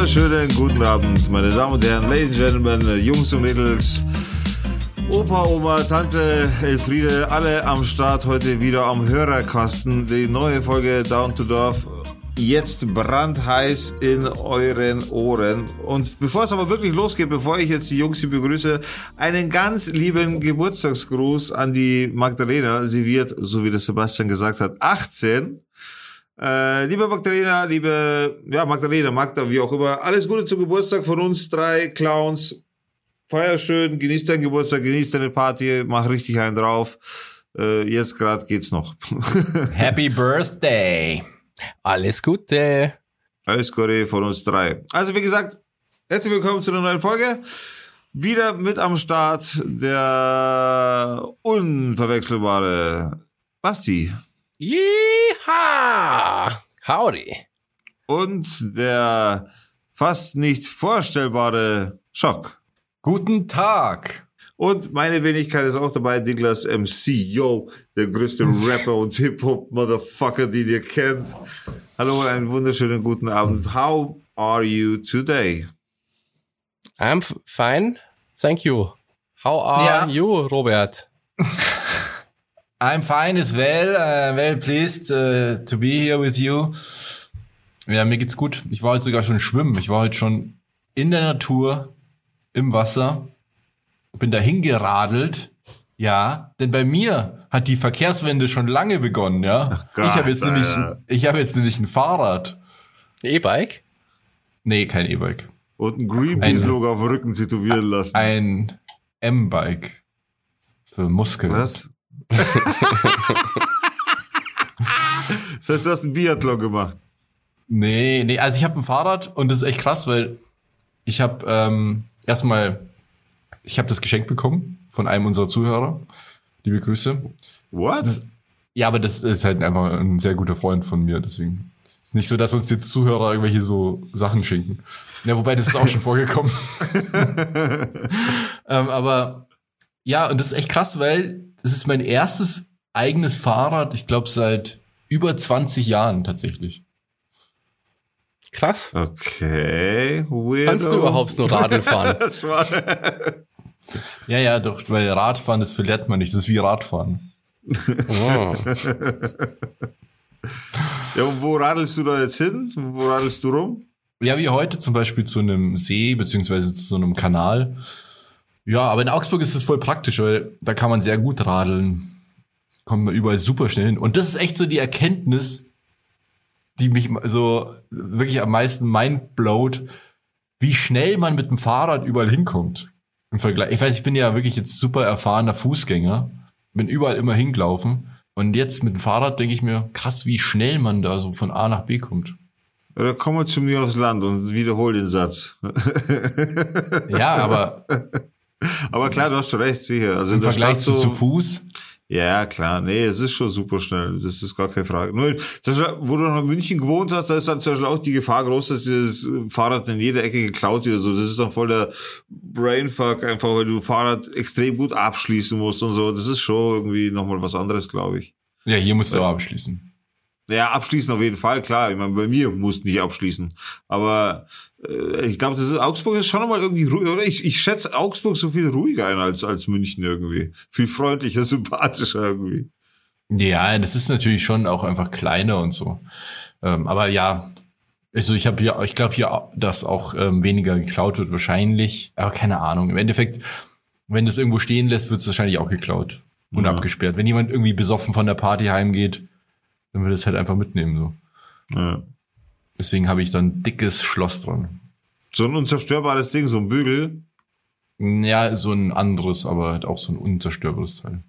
wunderschönen guten Abend, meine Damen und Herren, Ladies and Gentlemen, Jungs und Mädels, Opa, Oma, Tante, Elfriede, alle am Start heute wieder am Hörerkasten. Die neue Folge Down to Dorf jetzt brandheiß in euren Ohren. Und bevor es aber wirklich losgeht, bevor ich jetzt die Jungs hier begrüße, einen ganz lieben Geburtstagsgruß an die Magdalena. Sie wird, so wie das Sebastian gesagt hat, 18. Äh, liebe Magdalena, liebe, ja, Magdalena, Magda, wie auch immer, alles Gute zum Geburtstag von uns drei Clowns. Feier schön, genieß deinen Geburtstag, genieß deine Party, mach richtig einen drauf. Äh, jetzt gerade geht's noch. Happy Birthday! Alles Gute! Alles Gute von uns drei. Also wie gesagt, herzlich willkommen zu einer neuen Folge. Wieder mit am Start der unverwechselbare Basti. Yeeha! Howdy! Und der fast nicht vorstellbare Schock. Guten Tag! Und meine Wenigkeit ist auch dabei, Douglas MC, yo, der größte Rapper und Hip-Hop-Motherfucker, den ihr kennt. Hallo und einen wunderschönen guten Abend. How are you today? I'm fine, thank you. How are Ja. you, Robert? I'm fine as well. Uh, well pleased uh, to be here with you. Ja, mir geht's gut. Ich war heute sogar schon schwimmen. Ich war heute schon in der Natur, im Wasser, bin dahin geradelt. Ja, denn bei mir hat die Verkehrswende schon lange begonnen, ja. Gott, ich habe jetzt nämlich, Alter. ich habe jetzt nämlich ein Fahrrad. E-Bike? Nee, kein E-Bike. Und ein Greenpeace-Logo auf dem Rücken tätowieren lassen. Ein M-Bike. Für Muskeln. Was? Das heißt, du hast einen Biathlon gemacht. Nee, nee, also ich habe ein Fahrrad und das ist echt krass, weil ich habe ähm, erstmal, ich habe das geschenkt bekommen von einem unserer Zuhörer. Liebe Grüße. What? Das, ja, aber das ist halt einfach ein sehr guter Freund von mir, deswegen ist nicht so, dass uns jetzt Zuhörer irgendwelche so Sachen schenken. Ja, wobei das ist auch schon vorgekommen. ähm, aber ja, und das ist echt krass, weil das ist mein erstes eigenes Fahrrad, ich glaube seit über 20 Jahren tatsächlich. Krass. Okay, weirdo. Kannst du überhaupt noch Radl fahren? Ja, ja, doch, weil Radfahren, das verlernt man nicht. Das ist wie Radfahren. Oh. Ja, und wo radelst du da jetzt hin? Wo radelst du rum? Ja, wie heute zum Beispiel zu einem See, beziehungsweise zu so einem Kanal. Ja, aber in Augsburg ist das voll praktisch, weil da kann man sehr gut radeln. Kommt man überall super schnell hin. Und das ist echt so die Erkenntnis, die mich so wirklich am meisten mindblowt, wie schnell man mit dem Fahrrad überall hinkommt. Im Vergleich. Ich weiß, ich bin ja wirklich jetzt super erfahrener Fußgänger, bin überall immer hingelaufen. Und jetzt mit dem Fahrrad denke ich mir, krass, wie schnell man da so von A nach B kommt. Oder komm mal zu mir aufs Land und wiederhol den Satz. Ja, aber Aber klar, du hast schon recht, sicher. Also im Vergleich zu, so, zu Fuß, Ja, klar. Nee, es ist schon super schnell. Das ist gar keine Frage. Nur, wo du noch in München gewohnt hast, da ist dann zum Beispiel auch die Gefahr groß, dass dieses Fahrrad in jeder Ecke geklaut wird. So, das ist dann voll der Brainfuck, einfach weil du Fahrrad extrem gut abschließen musst und so. Das ist schon irgendwie nochmal was anderes, glaube ich. ja, hier musst du auch abschließen. Ja, abschließen auf jeden Fall, klar. Ich meine, bei mir muss nicht abschließen. Aber äh, ich glaube, das ist Augsburg ist schon nochmal irgendwie ruhig, oder? Ich, ich schätze Augsburg so viel ruhiger ein als, als München irgendwie. Viel freundlicher, sympathischer irgendwie. Ja, das ist natürlich schon auch einfach kleiner und so. Ähm, aber ja, also ich habe hier, ich glaube hier, dass auch ähm, weniger geklaut wird wahrscheinlich. Aber keine Ahnung. Im Endeffekt, wenn das irgendwo stehen lässt, wird es wahrscheinlich auch geklaut und Ja. abgesperrt. Wenn jemand irgendwie besoffen von der Party heimgeht, dann wird es halt einfach mitnehmen so. Ja. Deswegen habe ich dann ein dickes Schloss dran. So ein unzerstörbares Ding, so ein Bügel. Ja, so ein anderes, aber halt auch so ein unzerstörbares Teil.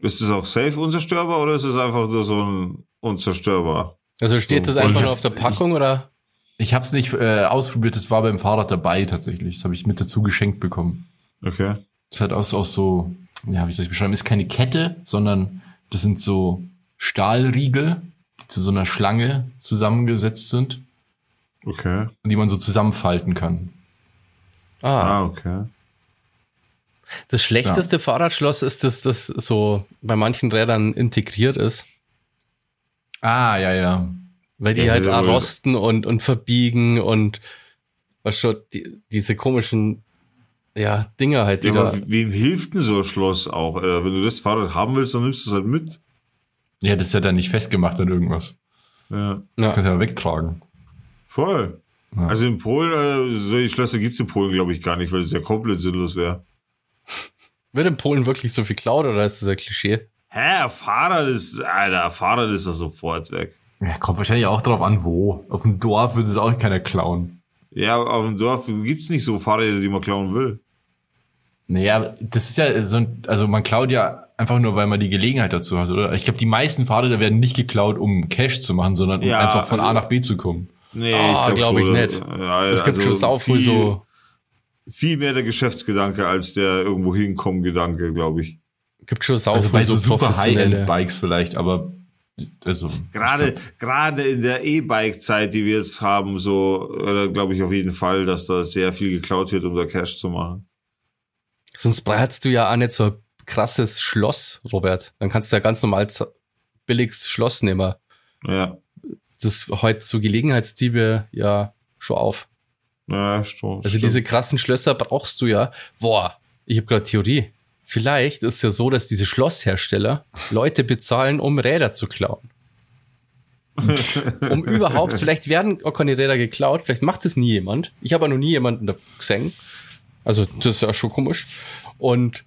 Ist es auch safe unzerstörbar oder ist es einfach nur so ein unzerstörbar? Also steht So, das einfach ich nur auf der Packung oder? Ich habe es nicht äh, ausprobiert, das war beim Fahrrad dabei tatsächlich. Das habe ich mit dazu geschenkt bekommen. Okay. Das hat aus, aus so, ja, wie soll ich beschreiben, ist keine Kette, sondern das sind so Stahlriegel, die zu so einer Schlange zusammengesetzt sind Okay. und die man so zusammenfalten kann. Ah, Ah, okay. das schlechteste Fahrradschloss ist, dass das so bei manchen Rädern integriert ist. Ah, ja, ja. Weil die Ja, halt auch rosten und, und verbiegen und Was schon, die, diese komischen, ja, Dinger halt, die Ja, da. aber wem hilft denn so ein Schloss auch? Äh, wenn du das Fahrrad haben willst, dann nimmst du es halt mit. Ja, das ist ja dann nicht festgemacht an irgendwas. Ja, Ja. Kannst ja wegtragen. voll. Ja. Also in Polen, äh, solche Schlösser gibt's in Polen, glaube ich, gar nicht, weil das ja komplett sinnlos wäre. Wird in Polen wirklich so viel klaut oder ist das ein Klischee? Hä, Fahrrad ist, Alter, ein Fahrrad ist ja sofort weg. Ja, kommt wahrscheinlich auch drauf an, wo. Auf dem Dorf würde es auch keiner klauen. Ja, auf dem Dorf gibt's nicht so Fahrräder, die man klauen will. Naja, das ist ja so ein, also man klaut ja einfach nur, weil man die Gelegenheit dazu hat, oder? Ich glaube, die meisten Fahrräder werden nicht geklaut, um Cash zu machen, sondern um Ja, einfach von also- A nach B zu kommen. Nee, Ah, glaub ich nicht. Ja, Es gibt also schon sau viel so, Viel mehr der Geschäftsgedanke als der irgendwo hinkommen Gedanke, glaube ich. gibt schon sau Also viel bei so so super. High-End-Bikes vielleicht, aber also Gerade, gerade in der E-Bike-Zeit, die wir jetzt haben, so, glaube ich auf jeden Fall, dass da sehr viel geklaut wird, um da Cash zu machen. Sonst brauchst du ja auch nicht so ein krasses Schloss, Robert. Dann kannst du ja ganz normal billiges Schloss nehmen. Ja, Das heute so Gelegenheitsdiebe ja schon auf. ja, stimmt. Also stimmt. diese krassen Schlösser brauchst du ja. Boah, ich habe gerade Theorie. Vielleicht ist ja so, dass diese Schlosshersteller Leute bezahlen, um Räder zu klauen. um überhaupt, vielleicht werden auch keine Räder geklaut, vielleicht macht es nie jemand. Ich habe noch nie jemanden da gesehen. Also das ist ja schon komisch. Und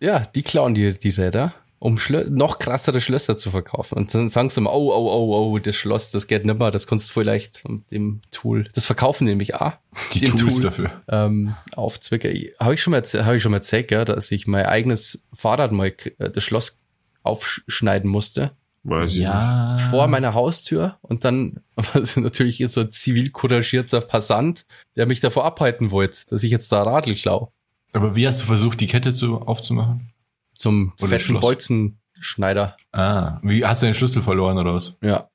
ja, die klauen die, die Räder, um Schlö noch krassere Schlösser zu verkaufen. Und dann sagen sie immer, oh, oh, oh, oh, das Schloss, das geht nimmer, das kannst du vielleicht mit dem Tool. Das verkaufen nämlich auch. die dem Tools Tool dafür. ähm, aufzwicke. Habe ich schon mal, erzäh- hab ich schon mal erzählt, ja, dass ich mein eigenes Fahrrad mal äh, das Schloss aufschneiden musste Weiß ich nicht. Ja. vor meiner Haustür und dann es natürlich so ein zivil couragierter Passant, der mich davor abhalten wollte, dass ich jetzt da Radl klau. Aber wie hast du versucht, die Kette zu, aufzumachen? Zum Oder fetten Schloss. Bolzenschneider. Ah, wie hast du den Schlüssel verloren oder was? Ja.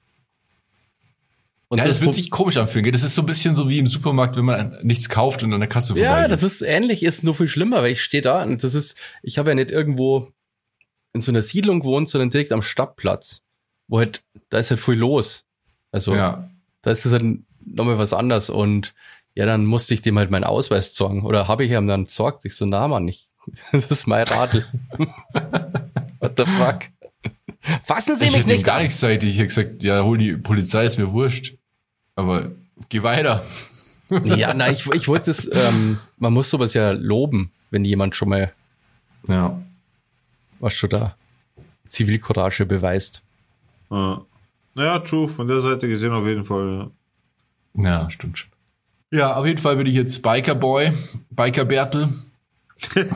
Und ja, das, wird Pro- sich komisch anfühlen. Das ist so ein bisschen so wie im Supermarkt, wenn man nichts kauft und an der Kasse Ja, vorbeigeht. das ist ähnlich, ist nur viel schlimmer, weil ich stehe da und das ist, ich habe ja nicht irgendwo in so einer Siedlung gewohnt, sondern direkt am Stadtplatz, wo halt, da ist halt viel los. Also, ja. da ist es halt nochmal was anderes und ja, dann musste ich dem halt meinen Ausweis zorgen oder habe ich ihm dann zorgt. Ich so, na Mann, nicht. Das ist mein Radl. What the fuck? Fassen Sie Ich mich nicht gar an. nichts gesagt. Ich hätte gesagt, ja, hol die Polizei, ist mir wurscht. Aber geh weiter. Ja, na, ich, ich wollte es, ähm, man muss sowas ja loben, wenn jemand schon mal Ja. Was schon da Zivilcourage beweist. Ja. Naja, true, von der Seite gesehen auf jeden Fall. Ja. Ja, stimmt schon. Ja, auf jeden Fall bin ich jetzt Biker Boy, Biker Bertel.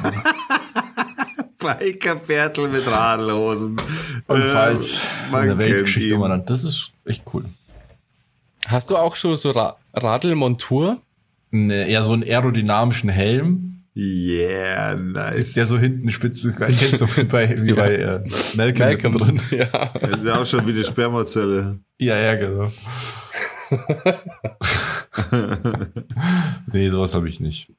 Biker-Bärtel mit Radlhosen. Und Äh, falls man in der Weltgeschichte umernannt. Das ist echt cool. Hast du auch schon so Ra Radlmontur? Ne, eher so einen aerodynamischen Helm, Yeah, nice. der so hinten spitze, kennst du wie bei, wie bei äh, Malcolm, Malcolm. drin. Ja. Der auch schon wie eine Spermazelle. Ja, ja, genau. nee, sowas habe ich nicht.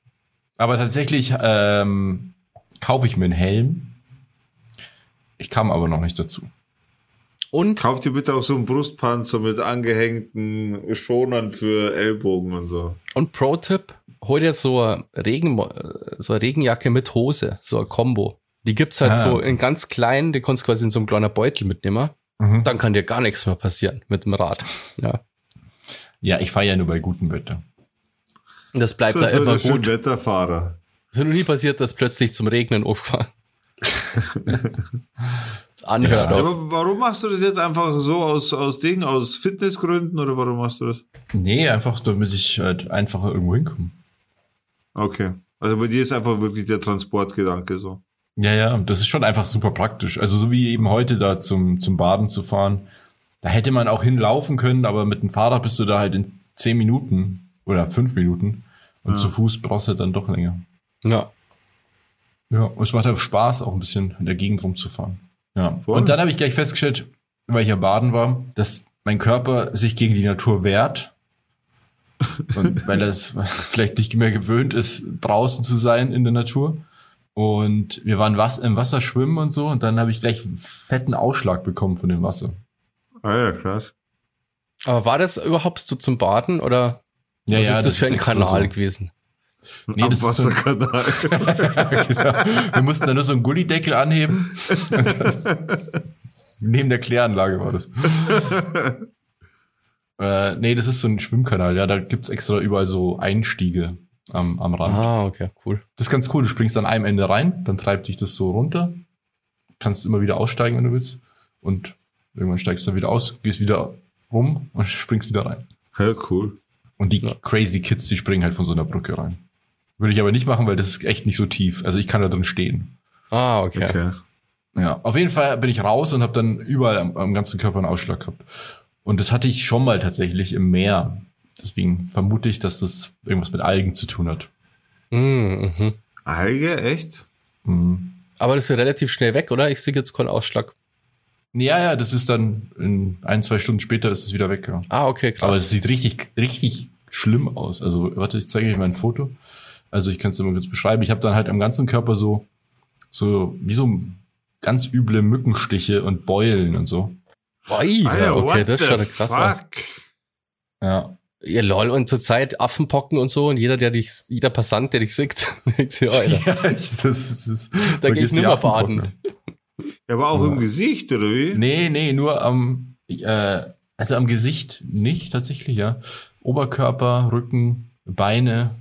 Aber tatsächlich ähm, kaufe ich mir einen Helm. Ich kam aber noch nicht dazu. Und Kauf dir bitte auch so einen Brustpanzer mit angehängten Schonern für Ellbogen und so. Und Pro-Tipp, hol dir so eine, Regen, so eine Regenjacke mit Hose, so ein Combo. Die gibt's halt Ah. so in ganz klein, die kannst du quasi in so einem kleinen Beutel mitnehmen. Mhm. Dann kann dir gar nichts mehr passieren mit dem Rad. Ja. Ja, ich fahre ja nur bei gutem Wetter. Das bleibt so, da so immer schön gut. Wetterfahrer. Es ist noch nie passiert, dass plötzlich zum Regnen aufgefahren. Anhört Ja. Aber warum machst du das jetzt einfach so aus, aus Dingen, aus Fitnessgründen oder warum machst du das? Nee, einfach damit ich halt einfacher irgendwo hinkomme. Okay. Also bei dir ist einfach wirklich der Transportgedanke so. Ja, ja, das ist schon einfach super praktisch. Also so wie eben heute da zum, zum Baden zu fahren, da hätte man auch hinlaufen können, aber mit dem Fahrrad bist du da halt in zehn Minuten oder fünf Minuten und Ja. zu Fuß brauchst du dann doch länger. Ja. Ja, und es macht halt Spaß, auch ein bisschen in der Gegend rumzufahren. Ja. Voll. Und dann habe ich gleich festgestellt, weil ich ja baden war, dass mein Körper sich gegen die Natur wehrt. Und weil er es vielleicht nicht mehr gewöhnt ist, draußen zu sein in der Natur. Und wir waren was, im Wasser schwimmen und so. Und dann habe ich gleich einen fetten Ausschlag bekommen von dem Wasser. Ah ja, krass. Aber war das überhaupt so zum Baden oder Ja, Was ja, ist das, für ein Kanal so. gewesen? Nee, das ist so ein, Abwasserkanal. wir mussten da nur so einen Gullideckel anheben. Und dann, neben der Kläranlage war das. Äh, nee, das ist so ein Schwimmkanal. Ja, da gibt's extra überall so Einstiege am, am Rand. Ah, okay, cool. Das ist ganz cool. Du springst an einem Ende rein, dann treibt dich das so runter. Kannst immer wieder aussteigen, wenn du willst. Und irgendwann steigst du dann wieder aus, gehst wieder rum und springst wieder rein. Ja, cool. Und die Ja. crazy Kids, die springen halt von so einer Brücke rein. Würde ich aber nicht machen, weil das ist echt nicht so tief. Also ich kann da drin stehen. Ah, okay. Okay. Ja, auf jeden Fall bin ich raus und habe dann überall am, am ganzen Körper einen Ausschlag gehabt. Und das hatte ich schon mal tatsächlich im Meer. Deswegen vermute ich, dass das irgendwas mit Algen zu tun hat. Mhm, mhm. Alge, echt? Mhm. Aber das ist ja relativ schnell weg, oder? Ich sehe jetzt keinen Ausschlag. Ja, ja, das ist dann in ein, zwei Stunden später ist es wieder weg. Ja. Ah, okay, krass. Aber es sieht richtig, richtig schlimm aus. Also, warte, ich zeige euch mal ein Foto. Also, ich kann es dir mal kurz beschreiben. Ich habe dann halt am ganzen Körper so, so, wie so ganz üble Mückenstiche und Beulen und so. Oi, Alter, okay, das the schaut ja krass aus. fuck? Ja. Ja, lol, und zurzeit Affenpocken und so, und jeder, der dich, jeder Passant, der dich sieht, denkt sich, Alter, Ja, ich, das, das, das, da gehe ich nimmer faden. Ja, aber auch Ja. im Gesicht, oder wie? Nee, nee, nur am, äh, also am Gesicht nicht tatsächlich, ja. Oberkörper, Rücken, Beine,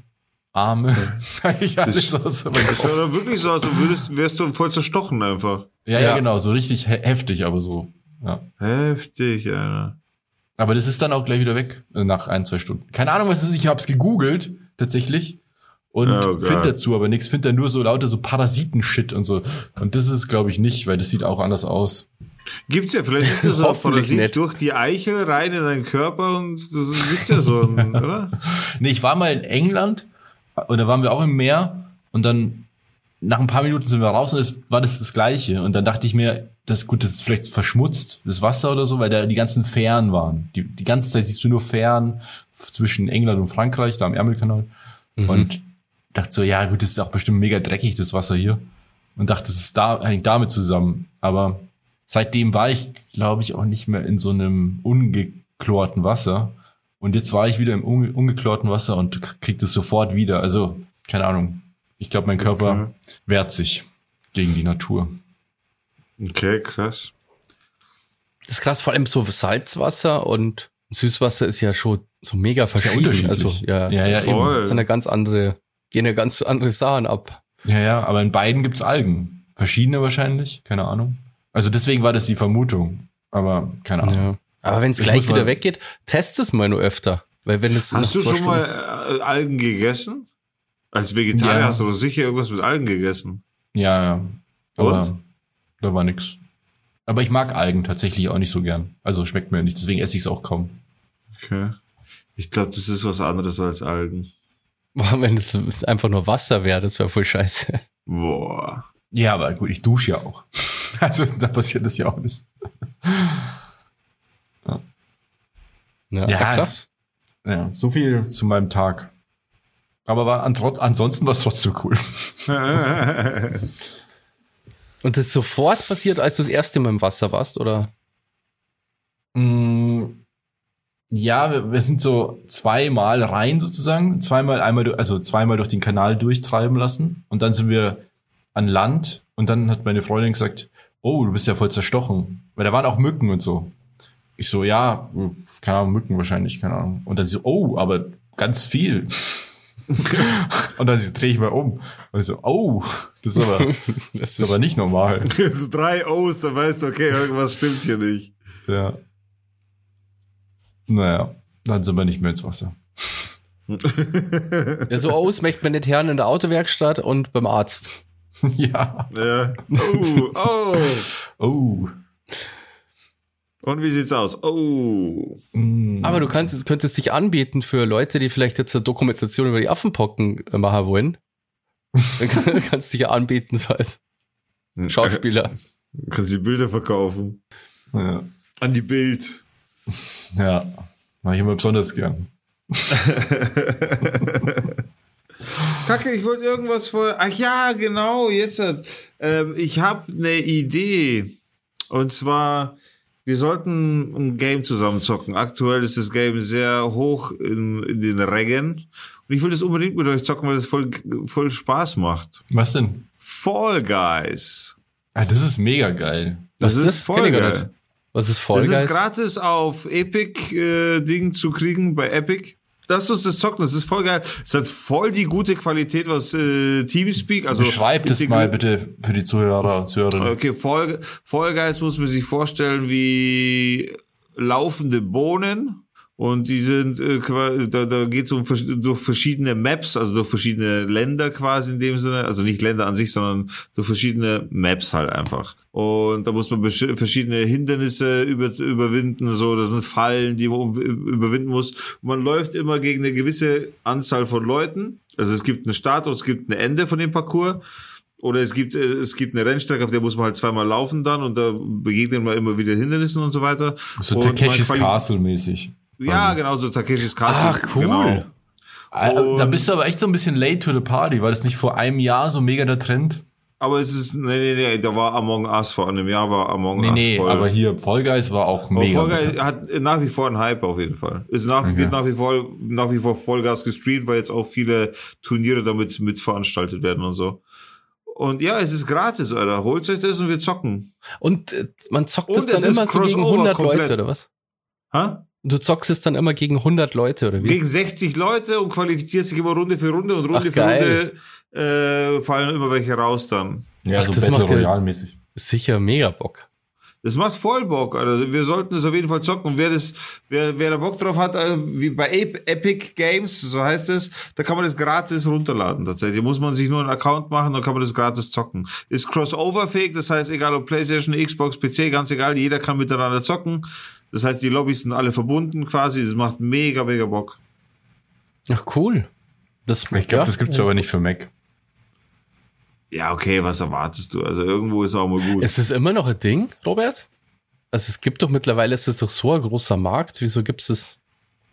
Arme. Eigentlich alles aus. aber- Das schaut doch wirklich so aus, als würdest, wärst du voll zerstochen einfach. Ja, ja, Ja. genau, so richtig he heftig, aber so. Ja. Heftig, Alter. Aber das ist dann auch gleich wieder weg, äh, nach ein, zwei Stunden. Keine Ahnung, was es ist, ich hab's gegoogelt, tatsächlich. Und Oh, geil. find dazu aber nichts, find da nur so lauter so Parasitenshit und so. Und das ist, glaube ich, nicht, weil das sieht auch anders aus. Gibt's ja, vielleicht ist ja so Parasit nicht. durch die Eichel rein in deinen Körper und das gibt's ja so, ein, oder? Nee, ich war mal in England und da waren wir auch im Meer und dann nach ein paar Minuten sind wir raus und es war das das Gleiche. Und dann dachte ich mir, das gut, das ist vielleicht verschmutzt, das Wasser oder so, weil da die ganzen Fähren waren. Die, die ganze Zeit siehst du nur Fähren zwischen England und Frankreich, da am Ärmelkanal. Und dachte so, ja gut, das ist auch bestimmt mega dreckig, das Wasser hier. Und dachte, das ist da, hängt damit zusammen. Aber seitdem war ich, glaube ich, auch nicht mehr in so einem ungeklorten Wasser. Und jetzt war ich wieder im unge ungeklorten Wasser und krieg das sofort wieder. Also, keine Ahnung. Ich glaube, mein Körper Okay. wehrt sich gegen die Natur. Okay, krass. Das ist krass, vor allem so Salzwasser und Süßwasser ist ja schon so mega verschieden. Also, ja, Ja, ja, eben. Voll. das sind ja ganz andere, gehen ja ganz andere Sachen ab. Ja, ja, aber in beiden gibt's Algen. Verschiedene wahrscheinlich, keine Ahnung. Also deswegen war das die Vermutung. Aber keine Ahnung. Ja. Aber wenn es Ich gleich wieder weggeht, test es mal nur öfter. Weil wenn es Hast du schon Stunden- mal äh, Algen gegessen? Als Vegetarier Ja. hast du doch sicher irgendwas mit Algen gegessen. Ja, ja. Aber Und? da war nix. Aber ich mag Algen tatsächlich auch nicht so gern. Also schmeckt mir nicht, deswegen esse ich es auch kaum. Okay. Ich glaube, das ist was anderes als Algen. Boah, wenn es einfach nur Wasser wäre, das wäre voll scheiße. Boah. Ja, aber gut, ich dusche ja auch. Also da passiert das ja auch nicht. Ja, Ja, aber krass. Ja, so viel zu meinem Tag. Aber war an, ansonsten war es trotzdem cool. Und das ist sofort passiert, als du das erste Mal im Wasser warst, oder? Mm, Ja, wir, wir sind so zweimal rein sozusagen, zweimal einmal, also zweimal durch den Kanal durchtreiben lassen und dann sind wir an Land und dann hat meine Freundin gesagt, oh, du bist ja voll zerstochen, weil da waren auch Mücken und so. Ich so, ja, keine Ahnung, Mücken wahrscheinlich, keine Ahnung. Und dann so, oh, aber ganz viel. Und dann drehe ich mal um und ich so, oh, das ist aber, das ist aber nicht normal. so drei O's, da weißt du, okay, irgendwas stimmt hier nicht. Ja. Naja, dann sind wir nicht mehr ins Wasser. Ja, so aus möchte man nicht hören in der Autowerkstatt und beim Arzt. ja. Ja. Oh, oh. Oh. Und wie sieht's aus? Oh. Mm. Aber du kannst, könntest dich anbieten für Leute, die vielleicht jetzt eine Dokumentation über die Affenpocken äh, machen wollen. Dann kann, kannst du dich ja anbieten, so als Schauspieler. Kannst die Bilder verkaufen. Ja. An die Bild. ja. Mach ich immer besonders gern. Kacke, ich wollte irgendwas vor. Ach ja, genau, jetzt. hat- Ähm, ich habe eine Idee. Und zwar, wir sollten ein Game zusammen zocken. Aktuell ist das Game sehr hoch in, in den Rängen. Und ich will das unbedingt mit euch zocken, weil das voll, voll Spaß macht. Was denn? Fall Guys. Ah, das ist mega geil. Das, Was ist ist das? voll geil. Was ist Fall Das ist Guys? gratis auf Epic äh, Ding zu kriegen bei Epic. Lass uns das zocken, das ist voll geil. Es hat voll die gute Qualität, was äh, Teamspeak, also das integri- mal bitte für die Zuhörer, Zuhörerinnen. Okay, Fall, Fall Guys muss man sich vorstellen wie laufende Bohnen. Und die sind, äh, da, da geht es um durch verschiedene Maps, also durch verschiedene Länder quasi in dem Sinne, also nicht Länder an sich, sondern durch verschiedene Maps halt einfach. Und da muss man verschiedene Hindernisse über, überwinden, so, das sind Fallen, die man überwinden muss. Und man läuft immer gegen eine gewisse Anzahl von Leuten. Also es gibt einen Start und es gibt ein Ende von dem Parcours. Oder es gibt, äh, es gibt eine Rennstrecke, auf der muss man halt zweimal laufen dann und da begegnet man immer wieder Hindernissen und so weiter. So man Takeshis Castle mäßig. Ja, genau, so Takeshis Castle. Ach, cool. Genau. Ah, Da Und- bist du aber echt so ein bisschen late to the party. War das nicht vor einem Jahr so mega der Trend? Aber es ist, nee, nee, nee, da war Among Us, vor einem Jahr war Among Nee, Us nee, voll. aber hier Fall Guys war auch Aber mega. Fall Guys hat nach wie vor einen Hype auf jeden Fall. Ist nach, wird nach wie vor, nach wie vor Vollgas gestreamt, weil jetzt auch viele Turniere damit mit veranstaltet werden und so. Und ja, es ist gratis, Alter. Holt euch das und wir zocken. Und äh, man zockt Und es es dann ist immer so gegen Crossover 100 komplett. Leute, oder was? Ha? Du zockst es dann immer gegen 100 Leute, oder wie? Gegen 60 Leute und qualifiziert sich immer Runde für Runde und Runde Ach, für geil. Runde äh, fallen immer welche raus dann. ja, Ach, so das Battle macht ja- Royale mäßig. Sicher mega Bock. Das macht voll Bock, also wir sollten es auf jeden Fall zocken. Und wer das, wer, wer da Bock drauf hat, äh, wie bei Ep- Epic Games, so heißt es, da kann man das gratis runterladen tatsächlich. Muss man sich nur einen Account machen, dann kann man das gratis zocken. Ist crossover-fähig, das heißt, egal ob Playstation, Xbox, PC, ganz egal, jeder kann miteinander zocken. Das heißt, die Lobbys sind alle verbunden quasi. Das macht mega, mega Bock. Ach, cool. Das, Ich glaube, ja. das gibt's aber nicht für Mac. Ja, okay, was erwartest du? Also irgendwo ist auch mal gut. Ist es immer noch ein Ding, Robert? Also es gibt doch mittlerweile, ist es doch so ein großer Markt. Wieso gibt es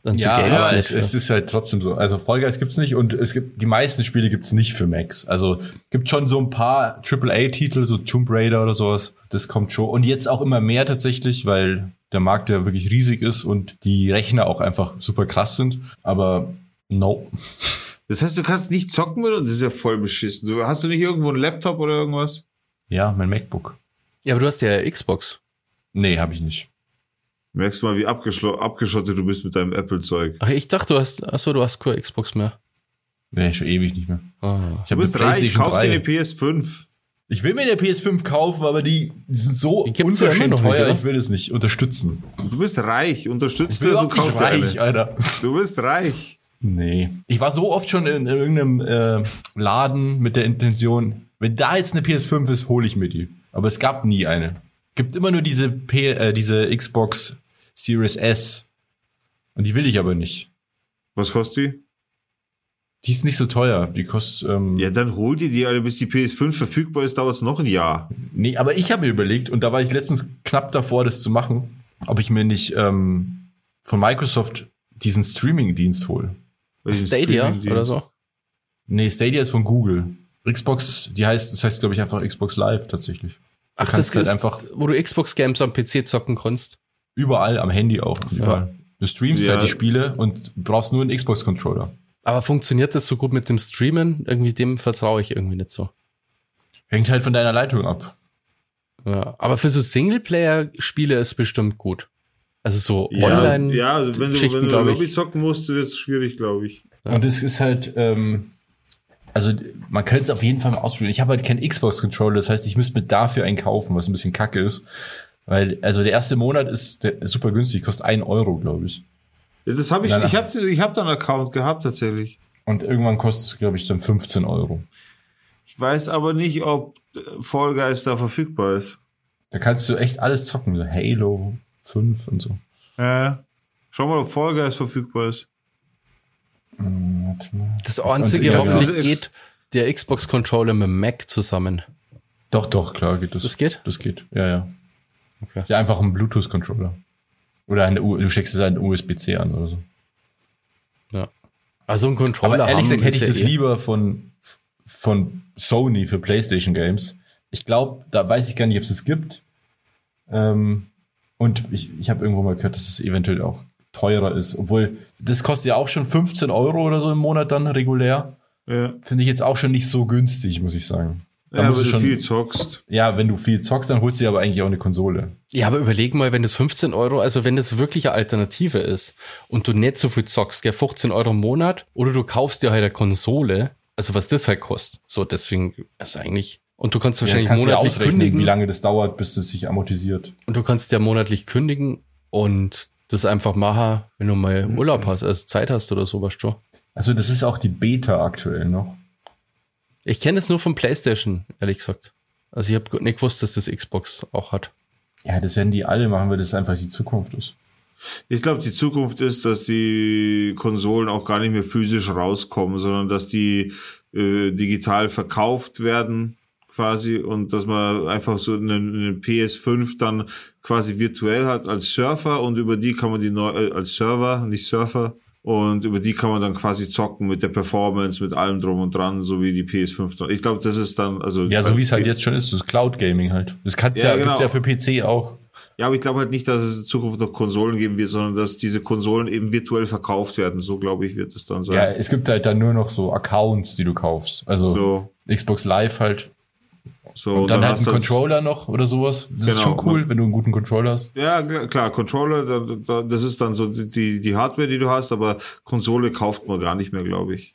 dann so Ja, Games aber nicht? es, es ist halt trotzdem so. Also Fall Guys gibt's nicht und es gibt die meisten Spiele gibt's nicht für Macs. Also gibt schon so ein paar AAA-Titel, so Tomb Raider oder sowas. Das kommt schon. Und jetzt auch immer mehr tatsächlich, weil der Markt ja wirklich riesig ist und die Rechner auch einfach super krass sind. Aber no. Das heißt, du kannst nicht zocken uns? Das ist ja voll beschissen. Du, hast du nicht irgendwo einen Laptop oder irgendwas? Ja, mein MacBook. ja, aber du hast ja Xbox. Nee, habe ich nicht. Merkst du mal, wie abgeschottet du bist mit deinem Apple-Zeug. Ach, ich dachte, du hast, achso, du hast keine Xbox mehr. Nee, schon ewig nicht mehr. Ah. Ich Du habe bist reich, kauf dir eine PS5. Ich will mir eine PS5 kaufen, aber die, die sind so Die unverschämt nicht, teuer, oder? ich will das nicht unterstützen. Du bist reich, unterstützt das und überhaupt kauf nicht dir reich, eine. Alter. Du bist reich. Nee. Ich war so oft schon in, in irgendeinem äh, Laden mit der Intention, wenn da jetzt eine PS5 ist, hole ich mir die. Aber es gab nie eine. Gibt immer nur diese P äh, diese Xbox Series S. Und die will ich aber nicht. Was kostet die? Die ist nicht so teuer. Die kostet. Ähm, Ja, dann hol dir die, Alter, bis die PS5 verfügbar ist, dauert es noch ein Jahr. Nee, aber ich habe mir überlegt, und da war ich letztens knapp davor, das zu machen, ob ich mir nicht ähm, von Microsoft diesen Streaming-Dienst hole. Stadia oder so? Nee, Stadia ist von Google. Xbox, die heißt, das heißt, glaube ich, einfach Xbox Live tatsächlich. Du Ach, das halt ist, einfach wo du Xbox Games am PC zocken kannst. überall am Handy auch. Überall. Du streamst Ja. halt die Spiele und brauchst nur einen Xbox-Controller. Aber funktioniert das so gut mit dem Streamen? Irgendwie dem vertraue ich irgendwie nicht so. Hängt halt von deiner Leitung ab. Ja. Aber für so Singleplayer-Spiele ist bestimmt gut. Also so Ja, online. ja also wenn du, Geschichten, wenn du glaub ich. Lobby zocken musst, wird es schwierig, glaube ich. Ja. Und es ist halt, ähm, also man könnte es auf jeden Fall mal ausprobieren. Ich habe halt keinen Xbox-Controller, das heißt, ich müsste mir dafür einen kaufen, was ein bisschen kacke ist. Weil, also der erste Monat ist, der, ist super günstig, kostet ein Euro, glaube ich. Ja, das habe ich, Nein, nein. ich habe ich hab da einen Account gehabt tatsächlich. Und irgendwann kostet es, glaube ich, dann 15 Euro. Ich weiß aber nicht, ob äh, Fall Guys da verfügbar ist. Da kannst du echt alles zocken, so Halo 5 und so. Äh, schau mal, ob Fall Guys verfügbar ist. Hm. Das einzige, ja, hoffentlich genau. geht der Xbox-Controller mit dem Mac zusammen. Doch, doch, klar geht das. Das geht? Das geht, ja, ja. Okay. Ist ja einfach ein Bluetooth-Controller. Oder eine, U du steckst es halt einen USB-C an oder so. Ja. Also ein Controller. Aber ehrlich haben gesagt hätte ich das eh- lieber von, von Sony für PlayStation Games. Ich glaube, da weiß ich gar nicht, ob es es gibt. Ähm, Und ich, ich habe irgendwo mal gehört, dass es eventuell auch teurer ist. Obwohl, das kostet ja auch schon 15 Euro oder so im Monat dann regulär. Ja. Finde ich jetzt auch schon nicht so günstig, muss ich sagen. Da Ja, wenn du schon, viel zockst. ja, wenn du viel zockst, dann holst du dir aber eigentlich auch eine Konsole. Ja, aber überleg mal, wenn das 15 Euro, also wenn das wirklich eine Alternative ist und du nicht so viel zockst, gell, 15 Euro im Monat, oder du kaufst dir halt eine Konsole, also was das halt kostet. So, deswegen, also eigentlich, und du kannst Ja, wahrscheinlich kannst ja monatlich ausrechnen, kündigen. wie lange das dauert, bis es sich amortisiert. Und du kannst ja monatlich kündigen und das einfach machen, wenn du mal Urlaub hast, also Zeit hast oder sowas schon. Also das ist auch die Beta aktuell noch. Ich kenne es nur von PlayStation, ehrlich gesagt. Also ich habe nicht gewusst, dass das Xbox auch hat. Ja, das werden die alle machen, weil das einfach die Zukunft ist. Ich glaube, die Zukunft ist, dass die Konsolen auch gar nicht mehr physisch rauskommen, sondern dass die äh, digital verkauft werden quasi und dass man einfach so eine, eine PS5 dann quasi virtuell hat als Surfer und über die kann man die neu, äh, als Server, nicht Surfer, und über die kann man dann quasi zocken mit der Performance, mit allem drum und dran, so wie die PS5. dann. Ich glaube, das ist dann, also. Ja, so wie es halt jetzt schon ist, das Cloud Gaming halt. Das kann's Ja, ja, genau. gibt's ja für PC auch. Ja, aber ich glaube halt nicht, dass es in Zukunft noch Konsolen geben wird, sondern dass diese Konsolen eben virtuell verkauft werden. So glaube ich, wird es dann sein. Ja, es gibt halt dann nur noch so Accounts, die du kaufst. Also so, Xbox Live halt. So. Und dann, halt hast einen du Controller noch oder sowas. Das ist Genau. schon cool, wenn du einen guten Controller hast. Ja, klar, Controller, da, da, das ist dann so die, die Hardware, die du hast, aber Konsole kauft man gar nicht mehr, glaube ich.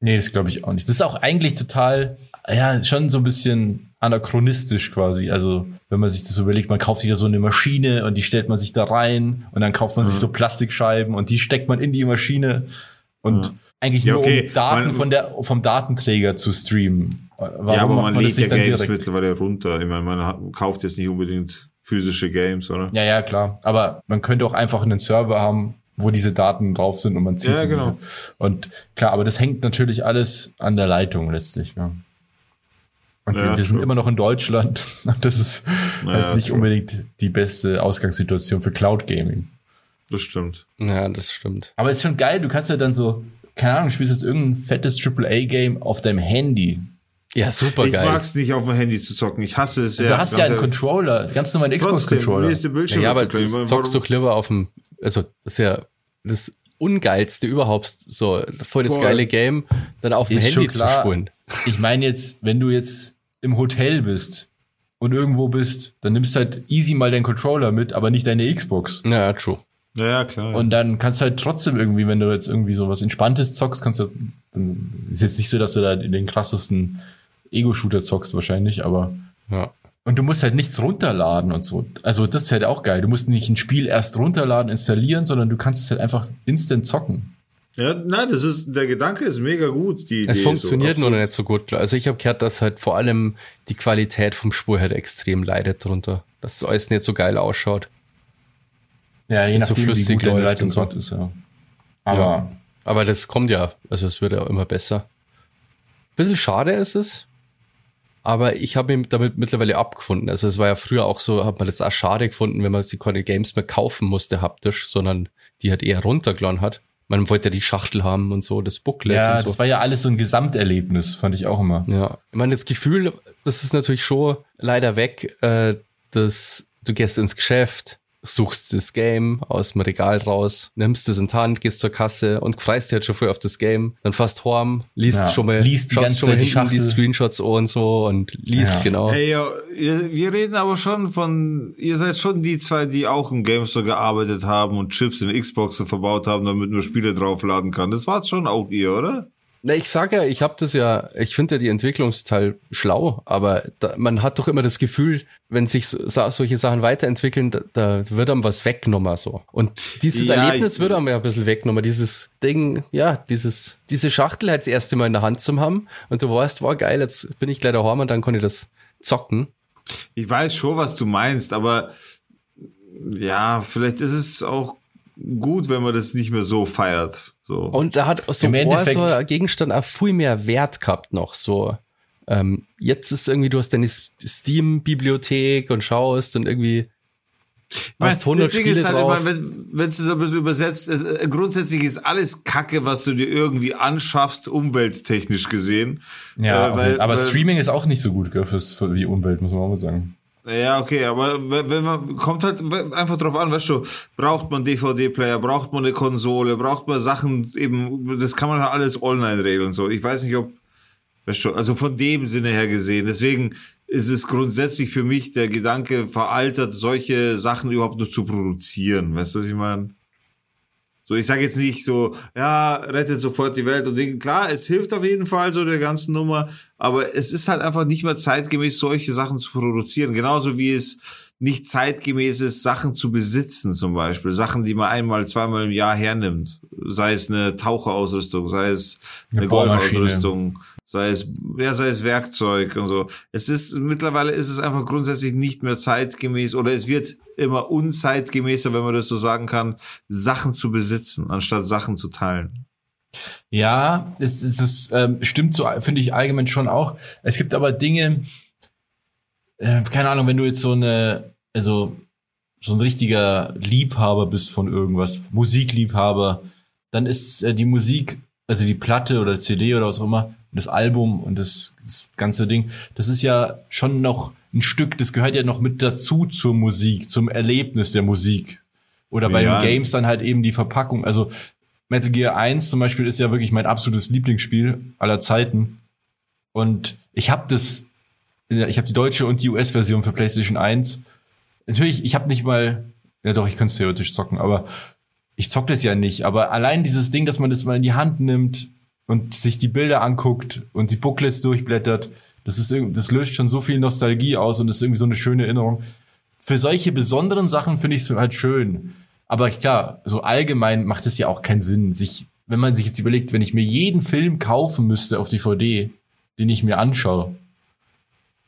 Nee, das glaube ich auch nicht. Das ist auch eigentlich total, ja, schon so ein bisschen anachronistisch quasi. Also, wenn man sich das überlegt, man kauft sich ja so eine Maschine und die stellt man sich da rein und dann kauft man sich so Plastikscheiben und die steckt man in die Maschine und Ja. eigentlich Ja, nur okay, um Daten man- von der, vom Datenträger zu streamen. Warum ja, aber man, man das lädt ja Games direkt? mittlerweile runter. Ich meine, man kauft jetzt nicht unbedingt physische Games, oder? Ja, ja, klar. Aber man könnte auch einfach einen Server haben, wo diese Daten drauf sind und man zieht Ja, diese- genau. Und klar, aber das hängt natürlich alles an der Leitung letztlich. Ja. Und Ja, wir, wir sind immer noch in Deutschland. Und das ist Ja, halt nicht true. unbedingt die beste Ausgangssituation für Cloud Gaming. Das stimmt. Ja, das stimmt. Aber ist schon geil, du kannst ja dann so, keine Ahnung, spielst jetzt irgendein fettes AAA-Game auf deinem Handy. Ja, super Ich geil. mag's nicht, auf dem Handy zu zocken. Ich hasse es sehr. du hast ja einen. Controller, ganz normalen Xbox-Controller. Bildschirm Ja, aber Warum- zockst du lieber auf dem, also das ist ja das ungeilste überhaupt, so voll das Voll. geile Game, dann auf dem Handy zu spulen. Ich meine jetzt, wenn du jetzt im Hotel bist und irgendwo bist, dann nimmst halt easy mal deinen Controller mit, aber nicht deine Xbox. Ja, true. Ja, ja, klar. Und dann kannst du halt trotzdem irgendwie, wenn du jetzt irgendwie so was Entspanntes zockst, kannst du, ist jetzt nicht so, dass du da in den krassesten Ego-Shooter zockst wahrscheinlich, aber Ja. und du musst halt nichts runterladen und so. Also das ist halt auch geil. Du musst nicht ein Spiel erst runterladen, installieren, sondern du kannst es halt einfach instant zocken. ja, nein, das ist, der Gedanke ist mega gut. Die Es Idee funktioniert so, nur noch nicht so gut. Also ich habe gehört, dass halt vor allem die Qualität vom Spur halt extrem leidet drunter. Dass es alles nicht so geil ausschaut. Ja, je Nicht so nachdem, wie flüssig gut läuft Leitung und so. ist, ja. Aber Ja. Aber das kommt ja, also es wird ja immer besser. Bisschen schade ist es, aber ich habe mich damit mittlerweile abgefunden. Also es war ja früher auch so, hat man das auch schade gefunden, wenn man sich keine Games mehr kaufen musste haptisch, sondern die halt eher runtergeladen hat. Man wollte ja die Schachtel haben und so, das Booklet ja, und so. das war ja alles so ein Gesamterlebnis, fand ich auch immer. Ja, ich meine, das Gefühl, das ist natürlich schon leider weg, äh, dass du gehst ins Geschäft, suchst das Game aus dem Regal raus, nimmst es in die Hand, gehst zur Kasse und freust dich halt schon voll auf das Game, dann fast horm, liest Ja, schon mal, liest die schaust schon mal hinten die. Screenshots und so und liest Ja. genau. Ey, ja, ihr, wir reden aber schon von, ihr seid schon die zwei, die auch im GameStore gearbeitet haben und Chips in Xboxen verbaut haben, damit man Spiele draufladen kann. Das war's schon auch ihr, oder? Na, ich sag ja, ich habe das ja, ich finde ja die Entwicklung total schlau, aber da, man hat doch immer das Gefühl, wenn sich so, so- solche Sachen weiterentwickeln, da, da wird einem was weggenommen so. Und dieses Ja, Erlebnis ich- wird einem ja ein bisschen weggenommen, dieses Ding, ja, dieses, diese Schachtel halt das erste Mal in der Hand zu haben und du weißt, war geil, jetzt bin ich gleich daheim und dann kann ich das zocken. Ich weiß schon, was du meinst, aber ja, vielleicht ist es auch gut, wenn man das nicht mehr so feiert. So. Und da hat so, Im boah, Endeffekt- so ein Gegenstand auch viel mehr Wert gehabt noch. So, ähm, jetzt ist irgendwie, du hast deine Steam-Bibliothek und schaust und irgendwie Ich mein, hast 100 das Ding Spiele ist halt drauf. immer, wenn wenn es so ein bisschen übersetzt, es, äh, grundsätzlich ist alles Kacke, was du dir irgendwie anschaffst, umwelttechnisch gesehen. Ja, Äh, weil- aber weil- Streaming ist auch nicht so gut gell, fürs, für die Umwelt, muss man auch mal sagen. Ja, okay, aber wenn man kommt halt einfach drauf an, weißt du, braucht man DVD-Player, braucht man eine Konsole, braucht man Sachen eben, das kann man halt alles online regeln so. Ich weiß nicht, ob weißt du, also von dem Sinne her gesehen. Deswegen ist es grundsätzlich für mich der Gedanke veraltet, solche Sachen überhaupt nur zu produzieren. Weißt du, was ich meine? So, ich sage jetzt nicht so, ja, rettet sofort die Welt und Dinge. Klar, es hilft auf jeden Fall so der ganzen Nummer, aber es ist halt einfach nicht mehr zeitgemäß, solche Sachen zu produzieren. Genauso wie es nicht zeitgemäß ist, Sachen zu besitzen, zum Beispiel. Sachen, die man einmal, zweimal im Jahr hernimmt. Sei es eine Taucherausrüstung, sei es eine, eine Golfausrüstung, sei es, ja, sei es Werkzeug und so. Es ist, mittlerweile ist es einfach grundsätzlich nicht mehr zeitgemäß oder es wird immer unzeitgemäßer, wenn man das so sagen kann, Sachen zu besitzen, anstatt Sachen zu teilen. Ja, es, es ist, ähm, stimmt so, finde ich allgemein schon auch. Es gibt aber Dinge, äh, keine Ahnung, wenn du jetzt so eine, also so ein richtiger Liebhaber bist von irgendwas, Musikliebhaber, dann ist äh, die Musik, also die Platte oder CD oder was auch immer, das Album und das, das ganze Ding, das ist ja schon noch ein Stück, das gehört ja noch mit dazu zur Musik, zum Erlebnis der Musik. Oder bei ja. den Games dann halt eben die Verpackung. Also Metal Gear 1 zum Beispiel ist ja wirklich mein absolutes Lieblingsspiel aller Zeiten. Und ich habe das, ich habe die deutsche und die US-Version für PlayStation 1. Natürlich, ich habe nicht mal, ja doch, ich könnte es theoretisch zocken, aber ich zock das ja nicht. Aber allein dieses Ding, dass man das mal in die Hand nimmt und sich die Bilder anguckt und die Booklets durchblättert, das ist das löst schon so viel Nostalgie aus und ist irgendwie so eine schöne Erinnerung. Für solche besonderen Sachen finde ich es halt schön. Aber klar, so allgemein macht es ja auch keinen Sinn, sich, wenn man sich jetzt überlegt, wenn ich mir jeden Film kaufen müsste auf DVD, den ich mir anschaue.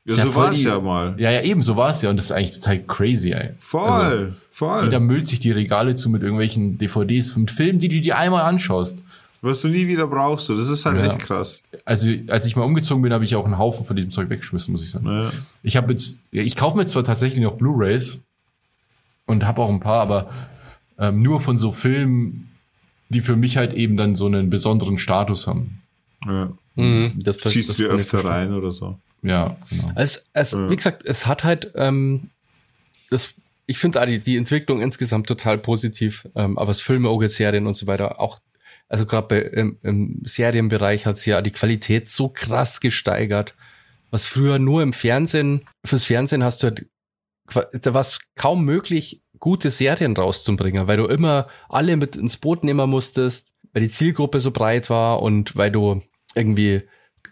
Ja, so ja war es ja mal. Ja, ja, eben, so war es ja. Und das ist eigentlich total crazy, ey. Voll, also, voll. Jeder müllt sich die Regale zu mit irgendwelchen DVDs, mit Filmen, die du dir einmal anschaust. Was du nie wieder brauchst, du. das ist halt ja. echt krass. Also, als ich mal umgezogen bin, habe ich auch einen Haufen von diesem Zeug weggeschmissen, muss ich sagen. Ja. Ich habe jetzt, ich kaufe mir zwar tatsächlich noch Blu-Rays und habe auch ein paar, aber ähm, nur von so Filmen, die für mich halt eben dann so einen besonderen Status haben. Ja. Mhm, das ziehst du öfter rein oder so. Ja, genau. Es, es, ja. Wie gesagt, es hat halt, ähm, das, ich finde die, die Entwicklung insgesamt total positiv, ähm, aber was Filme, auch Serien und so weiter auch also gerade im, im Serienbereich hat sich ja die Qualität so krass gesteigert. Was früher nur im Fernsehen, fürs Fernsehen hast du halt, da war es kaum möglich, gute Serien rauszubringen, weil du immer alle mit ins Boot nehmen musstest, weil die Zielgruppe so breit war und weil du irgendwie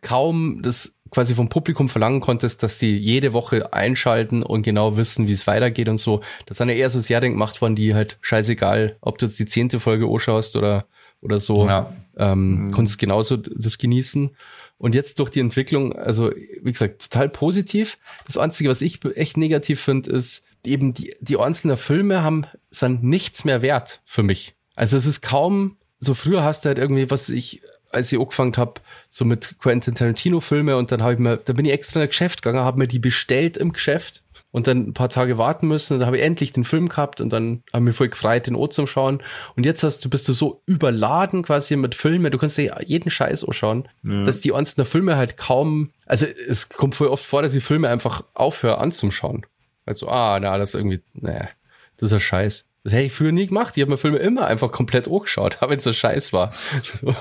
kaum das quasi vom Publikum verlangen konntest, dass die jede Woche einschalten und genau wissen, wie es weitergeht und so. Das sind ja eher so Serien gemacht worden, die halt scheißegal, ob du jetzt die zehnte Folge anschaust oder oder so, ja. ähm, mhm. konntest genauso das genießen. Und jetzt durch die Entwicklung, also wie gesagt, total positiv. Das Einzige, was ich echt negativ finde, ist eben die, die einzelnen Filme haben, sind nichts mehr wert für mich. Also es ist kaum, so früher hast du halt irgendwie, was ich, als ich angefangen habe, so mit Quentin Tarantino Filme und dann habe ich mir, da bin ich extra in ein Geschäft gegangen, habe mir die bestellt im Geschäft und dann ein paar Tage warten müssen und dann habe ich endlich den Film gehabt und dann haben wir voll gefreut, den O zum Schauen. Und jetzt hast du, bist du so überladen quasi mit Filmen, du kannst dir jeden Scheiß anschauen, ja. dass die einzelnen Filme halt kaum, also es kommt voll oft vor, dass die Filme einfach aufhören anzuschauen. Also, ah, na, das ist irgendwie, naja, das ist ein Scheiß. Das hätte ich früher nie gemacht. Ich habe mir Filme immer einfach komplett angeschaut, wenn es so Scheiß war. So.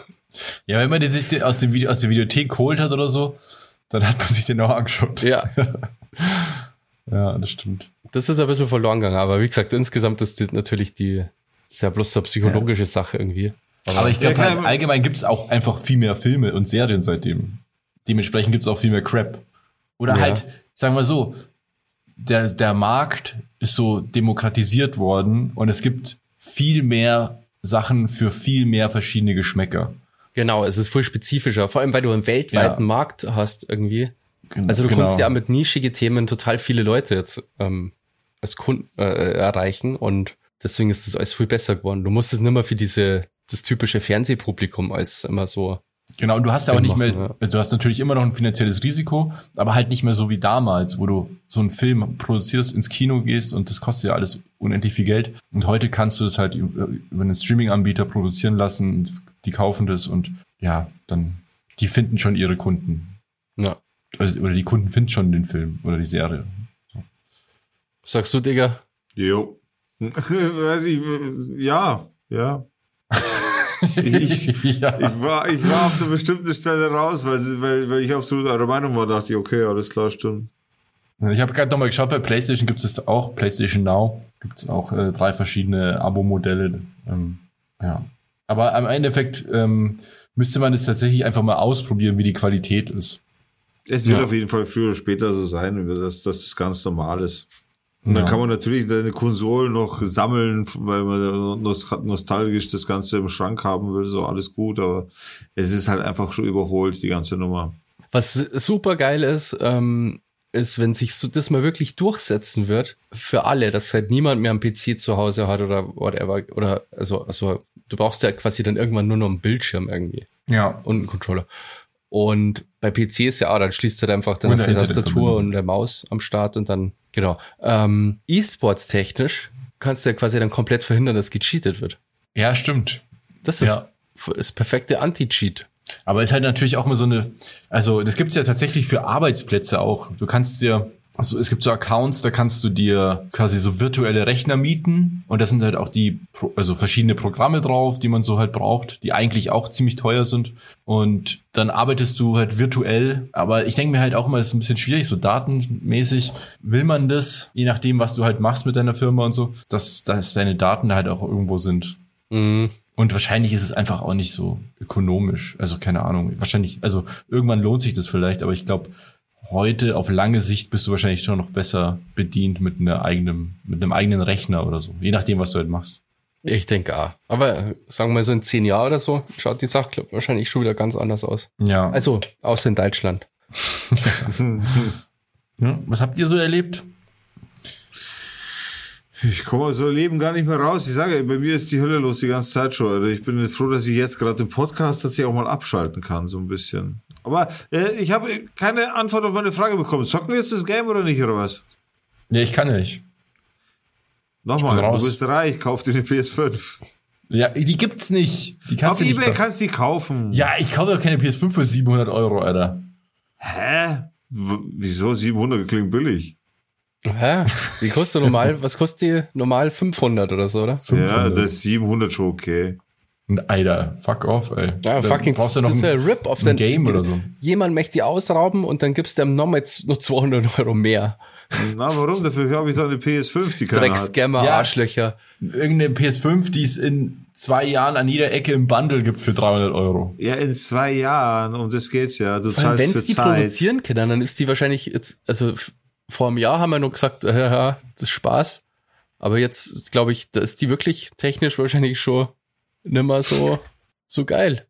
Ja, wenn man den sich aus, dem Video, aus der Videothek geholt hat oder so, dann hat man sich den auch angeschaut. Ja. Ja, das stimmt. Das ist ein bisschen verloren gegangen, aber wie gesagt, insgesamt ist das natürlich die, das ist ja bloß so eine psychologische ja. Sache irgendwie. Aber, aber ich glaube, ja, halt, allgemein gibt es auch einfach viel mehr Filme und Serien seitdem. Dementsprechend gibt es auch viel mehr Crap. Oder ja. halt, sagen wir so, der, der Markt ist so demokratisiert worden und es gibt viel mehr Sachen für viel mehr verschiedene Geschmäcker. Genau, es ist viel spezifischer, vor allem weil du einen weltweiten ja. Markt hast irgendwie. Also du genau. kannst ja mit nischige Themen total viele Leute jetzt ähm, als Kunden äh, erreichen und deswegen ist das alles viel besser geworden. Du musst es nicht mehr für diese das typische Fernsehpublikum als immer so. Genau, und du hast ja auch nicht mehr, also du hast natürlich immer noch ein finanzielles Risiko, aber halt nicht mehr so wie damals, wo du so einen Film produzierst, ins Kino gehst und das kostet ja alles unendlich viel Geld. Und heute kannst du es halt über, einen Streaming-Anbieter produzieren lassen, die kaufen das und ja, dann, die finden schon ihre Kunden. Ja oder die Kunden finden schon den Film oder die Serie. So. Sagst du, Digga? Jo. Weiß ich, ja, ja. ich, ich, ja. ich, war, ich war auf eine bestimmte Stelle raus, weil, weil, weil ich absolut eurer Meinung war, dachte ich, okay, alles klar, stimmt. Ich habe gerade nochmal geschaut, bei PlayStation gibt es auch, PlayStation Now, gibt es auch äh, drei verschiedene Abo-Modelle. Ähm, ja. Aber am Endeffekt ähm, müsste man es tatsächlich einfach mal ausprobieren, wie die Qualität ist. Es wird Ja. auf jeden Fall früher oder später so sein, dass, dass das ganz normal ist. Und dann Ja. kann man natürlich deine Konsole noch sammeln, weil man nos- nostalgisch das Ganze im Schrank haben will, so alles gut, aber es ist halt einfach schon überholt, die ganze Nummer. Was super geil ist, ähm, ist, wenn sich so das mal wirklich durchsetzen wird für alle, dass halt niemand mehr einen PC zu Hause hat oder whatever. Oder also, also du brauchst ja quasi dann irgendwann nur noch einen Bildschirm irgendwie Ja. und einen Controller. Und bei PC ist ja auch, dann schließt halt einfach dann hast du Tastatur und der Maus am Start und dann, genau. Ähm, E-Sports technisch kannst du ja quasi dann komplett verhindern, dass gecheatet wird. Ja, stimmt. Das ist Ja. das perfekte Anti-Cheat. Aber ist halt natürlich auch mal so eine, also das gibt's ja tatsächlich für Arbeitsplätze auch. Du kannst dir, also es gibt so Accounts, da kannst du dir quasi so virtuelle Rechner mieten und da sind halt auch die, also verschiedene Programme drauf, die man so halt braucht, die eigentlich auch ziemlich teuer sind. Und dann arbeitest du halt virtuell. Aber ich denke mir halt auch immer, das ist ein bisschen schwierig, so datenmäßig. Will man das, je nachdem, was du halt machst mit deiner Firma und so, dass, dass deine Daten da halt auch irgendwo sind. Mhm. Und wahrscheinlich ist es einfach auch nicht so ökonomisch. Also keine Ahnung. Wahrscheinlich, also irgendwann lohnt sich das vielleicht, aber ich glaube, heute auf lange Sicht bist du wahrscheinlich schon noch besser bedient mit einer eigenen, mit einem eigenen Rechner oder so. Je nachdem, was du halt machst. Ich denke auch. Aber sagen wir mal so in zehn Jahren oder so, schaut die Sache wahrscheinlich schon wieder ganz anders aus. Ja. Also, außer in Deutschland. ja. Was habt ihr so erlebt? Ich komme aus so Leben gar nicht mehr raus. Ich sage, bei mir ist die Hölle los die ganze Zeit schon. Also ich bin froh, dass ich jetzt gerade im Podcast tatsächlich auch mal abschalten kann, so ein bisschen. Aber äh, ich habe keine Antwort auf meine Frage bekommen. Zocken wir jetzt das Game oder nicht, oder was? Ja, ich kann nicht. Nochmal, du bist reich, kauf dir eine PS5. Ja, die gibt's nicht. Die kannst auf du. Ebay kannst du die kaufen. ja, ich kaufe doch keine PS5 für 700 Euro, Alter. Hä? W wieso 700 klingt billig? Hä? Wie kostet normal, was kostet die normal 500 oder so, oder? Ja, 500. das ist 700 schon okay. Alter, fuck off, ey. Ja, Dann fucking, brauchst du noch das ist ja ein, Rip auf ein den Game oder so. Jemand möchte die ausrauben und dann gibst du dem nochmal jetzt noch 200 Euro mehr. Na, warum? Dafür habe ich doch eine PS5, die hat. Dreckscammer, Ja. Arschlöcher. Irgendeine PS5, die es in zwei Jahren an jeder Ecke im Bundle gibt für 300 Euro. Ja, in zwei Jahren, um das geht's ja. Du zahlst Wenn für es die Zeit. produzieren können, dann ist die wahrscheinlich jetzt, also vor einem Jahr haben wir noch gesagt, ja, das ist Spaß. Aber jetzt glaube ich, da ist die wirklich technisch wahrscheinlich schon nimmer so, so geil.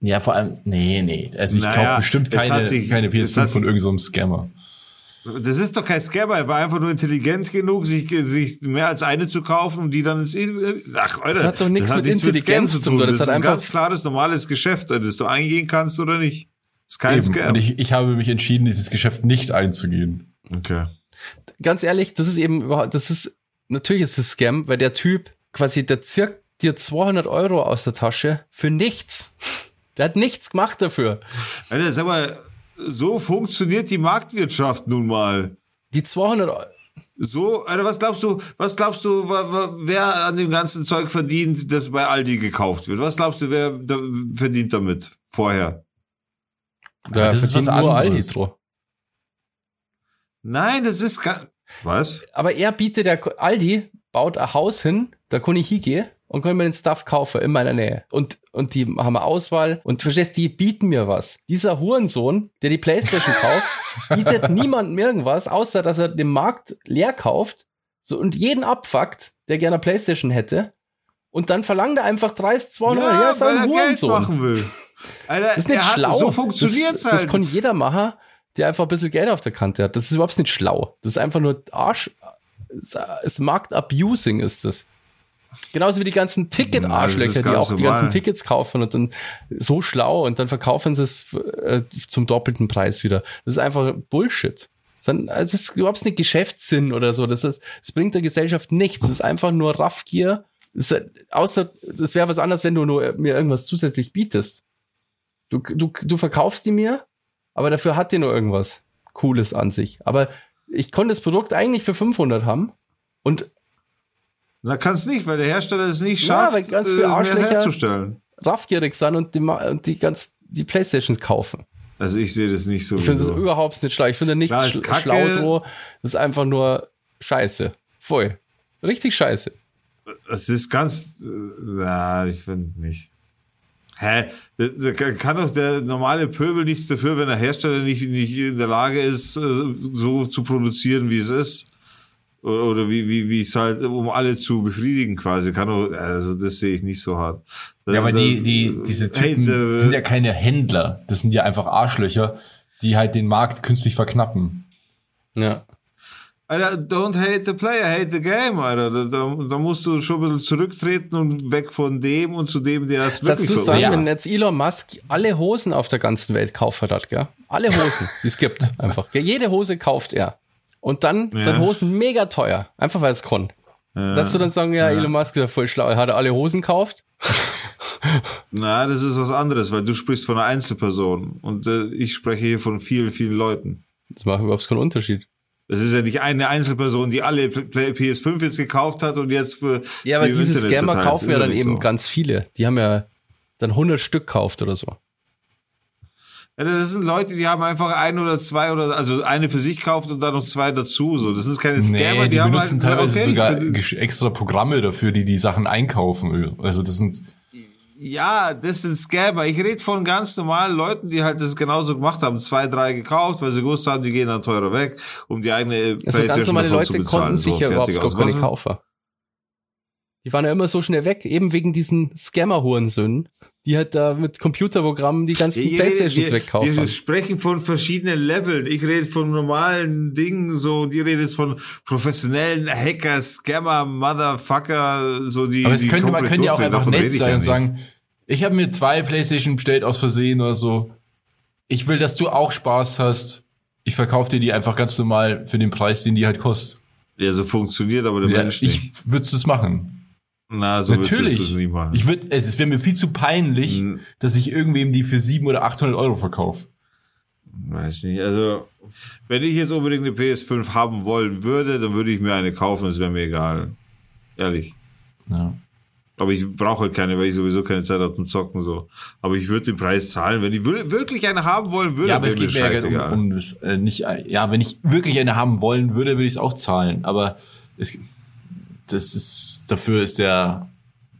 Ja, vor allem, nee, nee. Also ich Naja, kaufe bestimmt es keine, sich- keine es hat PS5 von irgendeinem so Scammer. Das ist doch kein Scammer, er war einfach nur intelligent genug, sich, sich mehr als eine zu kaufen und die dann ins. Ach, Alter, Das hat doch nichts mit Intelligenz zu tun, Das, das ist hat ein ganz klares, normales Geschäft, das du eingehen kannst oder nicht. Das ist kein Eben. Scam. Und ich, ich habe mich entschieden, dieses Geschäft nicht einzugehen. Okay. Ganz ehrlich, das ist eben überhaupt, das ist, natürlich ist es Scam, weil der Typ quasi, der zirkt dir 200 Euro aus der Tasche für nichts. Der hat nichts gemacht dafür. Alter, sag mal, so funktioniert die Marktwirtschaft nun mal. Die 200 Euro, So, Alter, was glaubst du, was glaubst du, wer an dem ganzen Zeug verdient, das bei Aldi gekauft wird? Was glaubst du, wer da verdient damit vorher? da das ist was nur Aldi anderes. dran. Nein, das ist gar, was? aber er bietet der Aldi, baut ein Haus hin, da kann ich hingehen und kann mir den Stuff kaufen in meiner Nähe. Und, und die haben eine Auswahl und verstehst, die bieten mir was. Dieser Hurensohn, der die Playstation kauft, bietet niemandem irgendwas, außer dass er den Markt leer kauft so, und jeden abfuckt, der gerne eine Playstation hätte. Und dann verlangt er einfach 30, 200 Euro. Ja, ist weil ein er Geld Hurensohn. machen will. Alter, Das ist nicht schlau. So funktioniert's das, halt. Das kann jeder machen, der einfach ein bisschen Geld auf der Kante hat. Das ist überhaupt nicht schlau. Das ist einfach nur Arsch. Es Marktabusing ist das. Genauso wie die ganzen Ticket-Arschlöcher, die auch die ganzen Tickets kaufen und dann so schlau und dann verkaufen sie es äh, zum doppelten Preis wieder. Das ist einfach Bullshit. Ist- das ist überhaupt nicht Geschäftssinn oder so. Das, ist, das bringt der Gesellschaft nichts. Das ist einfach nur Raffgier. Das ist, außer, das wäre was anderes, wenn du nur mir irgendwas zusätzlich bietest. Du, du, du verkaufst die mir, aber dafür hat die nur irgendwas Cooles an sich. Aber ich konnte das Produkt eigentlich für 500 haben Und Na, kann's nicht, weil der Hersteller es nicht Ja, schafft, weil ganz viele äh, Arschlöcher- herzustellen. raffgierig sind und die, und die ganz die Playstations kaufen. Also ich sehe das nicht so. Ich finde das überhaupt nicht schlau. Ich finde nichts sch Kacke. schlau. Das ist einfach nur scheiße. Voll. Richtig scheiße. Das ist ganz, äh, na, ich finde nicht. Hä? Da, kann doch der normale Pöbel nichts dafür, wenn der Hersteller nicht, nicht in der Lage ist, äh, so zu produzieren, wie es ist. Oder oder wie, wie, wie es halt, um alle zu befriedigen quasi. Kann doch, also das sehe ich nicht so hart. Da- Ja, aber da- die, die, diese hey, Typen the- sind ja keine Händler. Das sind ja einfach Arschlöcher, die halt den Markt künstlich verknappen. Ja. Alter, don't hate the player, hate the game, Alter. Da, da, da musst du schon ein bisschen zurücktreten und weg von dem und zu dem, der es wirklich Dazu sagen, Ja. wenn jetzt Elon Musk alle Hosen auf der ganzen Welt kauft hat, gell? Alle Hosen, die es gibt, einfach. Gell? Jede Hose kauft er. Und dann Ja. sind Hosen mega teuer. Einfach weil es kann. Ja. Dass du dann sagen, ja, Elon Musk ist ja voll schlau. Er hat alle Hosen gekauft. Na, das ist was anderes, weil du sprichst von einer Einzelperson und äh, ich spreche hier von vielen, vielen Leuten. Das macht überhaupt keinen Unterschied. Das ist ja nicht eine Einzelperson, die alle P- PS5 jetzt gekauft hat und jetzt äh, Ja, aber die diese Internet Scammer verteilt. kaufen ja dann eben so. ganz viele. Die haben ja dann 100 Stück gekauft oder so. Ja, das sind Leute, die haben einfach ein oder zwei oder also eine für sich gekauft und dann noch zwei dazu. So, das ist keine Scammer, Nee, die, haben benutzen halt gesagt, teilweise okay, ich sogar extra Programme dafür, die die Sachen einkaufen. Also das sind, Ja, das sind Scammer. Ich rede von ganz normalen Leuten, die halt das genauso gemacht haben. Zwei, drei gekauft, weil sie gewusst haben, die gehen dann teurer weg, um die eigene Also ganz Playstation normale davon Leute bezahlen. konnten So, sich ja überhaupt gar keine Kaufer. Die waren ja immer so schnell weg, eben wegen diesen Scammer-Hurensöhnen, die halt da mit Computerprogrammen die ganzen Ihr- Playstations wir, wegkaufen. Wir sprechen von verschiedenen Leveln. Ich rede von normalen Dingen, so, und ihr redet von professionellen Hacker, Scammer, Motherfucker, so die. aber es die könnte, man könnte ja auch einfach nett sein ja und sagen, ich habe mir zwei Playstation bestellt aus Versehen oder so. Ich will, dass du auch Spaß hast. Ich verkaufe dir die einfach ganz normal für den Preis, den die halt kostet. Ja, so funktioniert aber der Ja, Mensch nicht. ich würdest du es machen. Na, so würdest du Natürlich. es nicht machen. Ich würde, es, es wäre mir viel zu peinlich, Hm. dass ich irgendwem die für 700 oder 800 Euro verkaufe. Weiß nicht. Also, wenn ich jetzt unbedingt eine PS5 haben wollen würde, dann würde ich mir eine kaufen, es wäre mir egal. Ehrlich. Ja. Aber ich brauche halt keine, weil ich sowieso keine Zeit habe zum Zocken so. Aber ich würde den Preis zahlen, wenn ich wirklich eine haben wollen würde. Ja, aber es geht mir scheißegal. um, um das äh, nicht. Ja, wenn ich wirklich eine haben wollen würde, würde ich es auch zahlen. Aber es, das ist dafür ist der,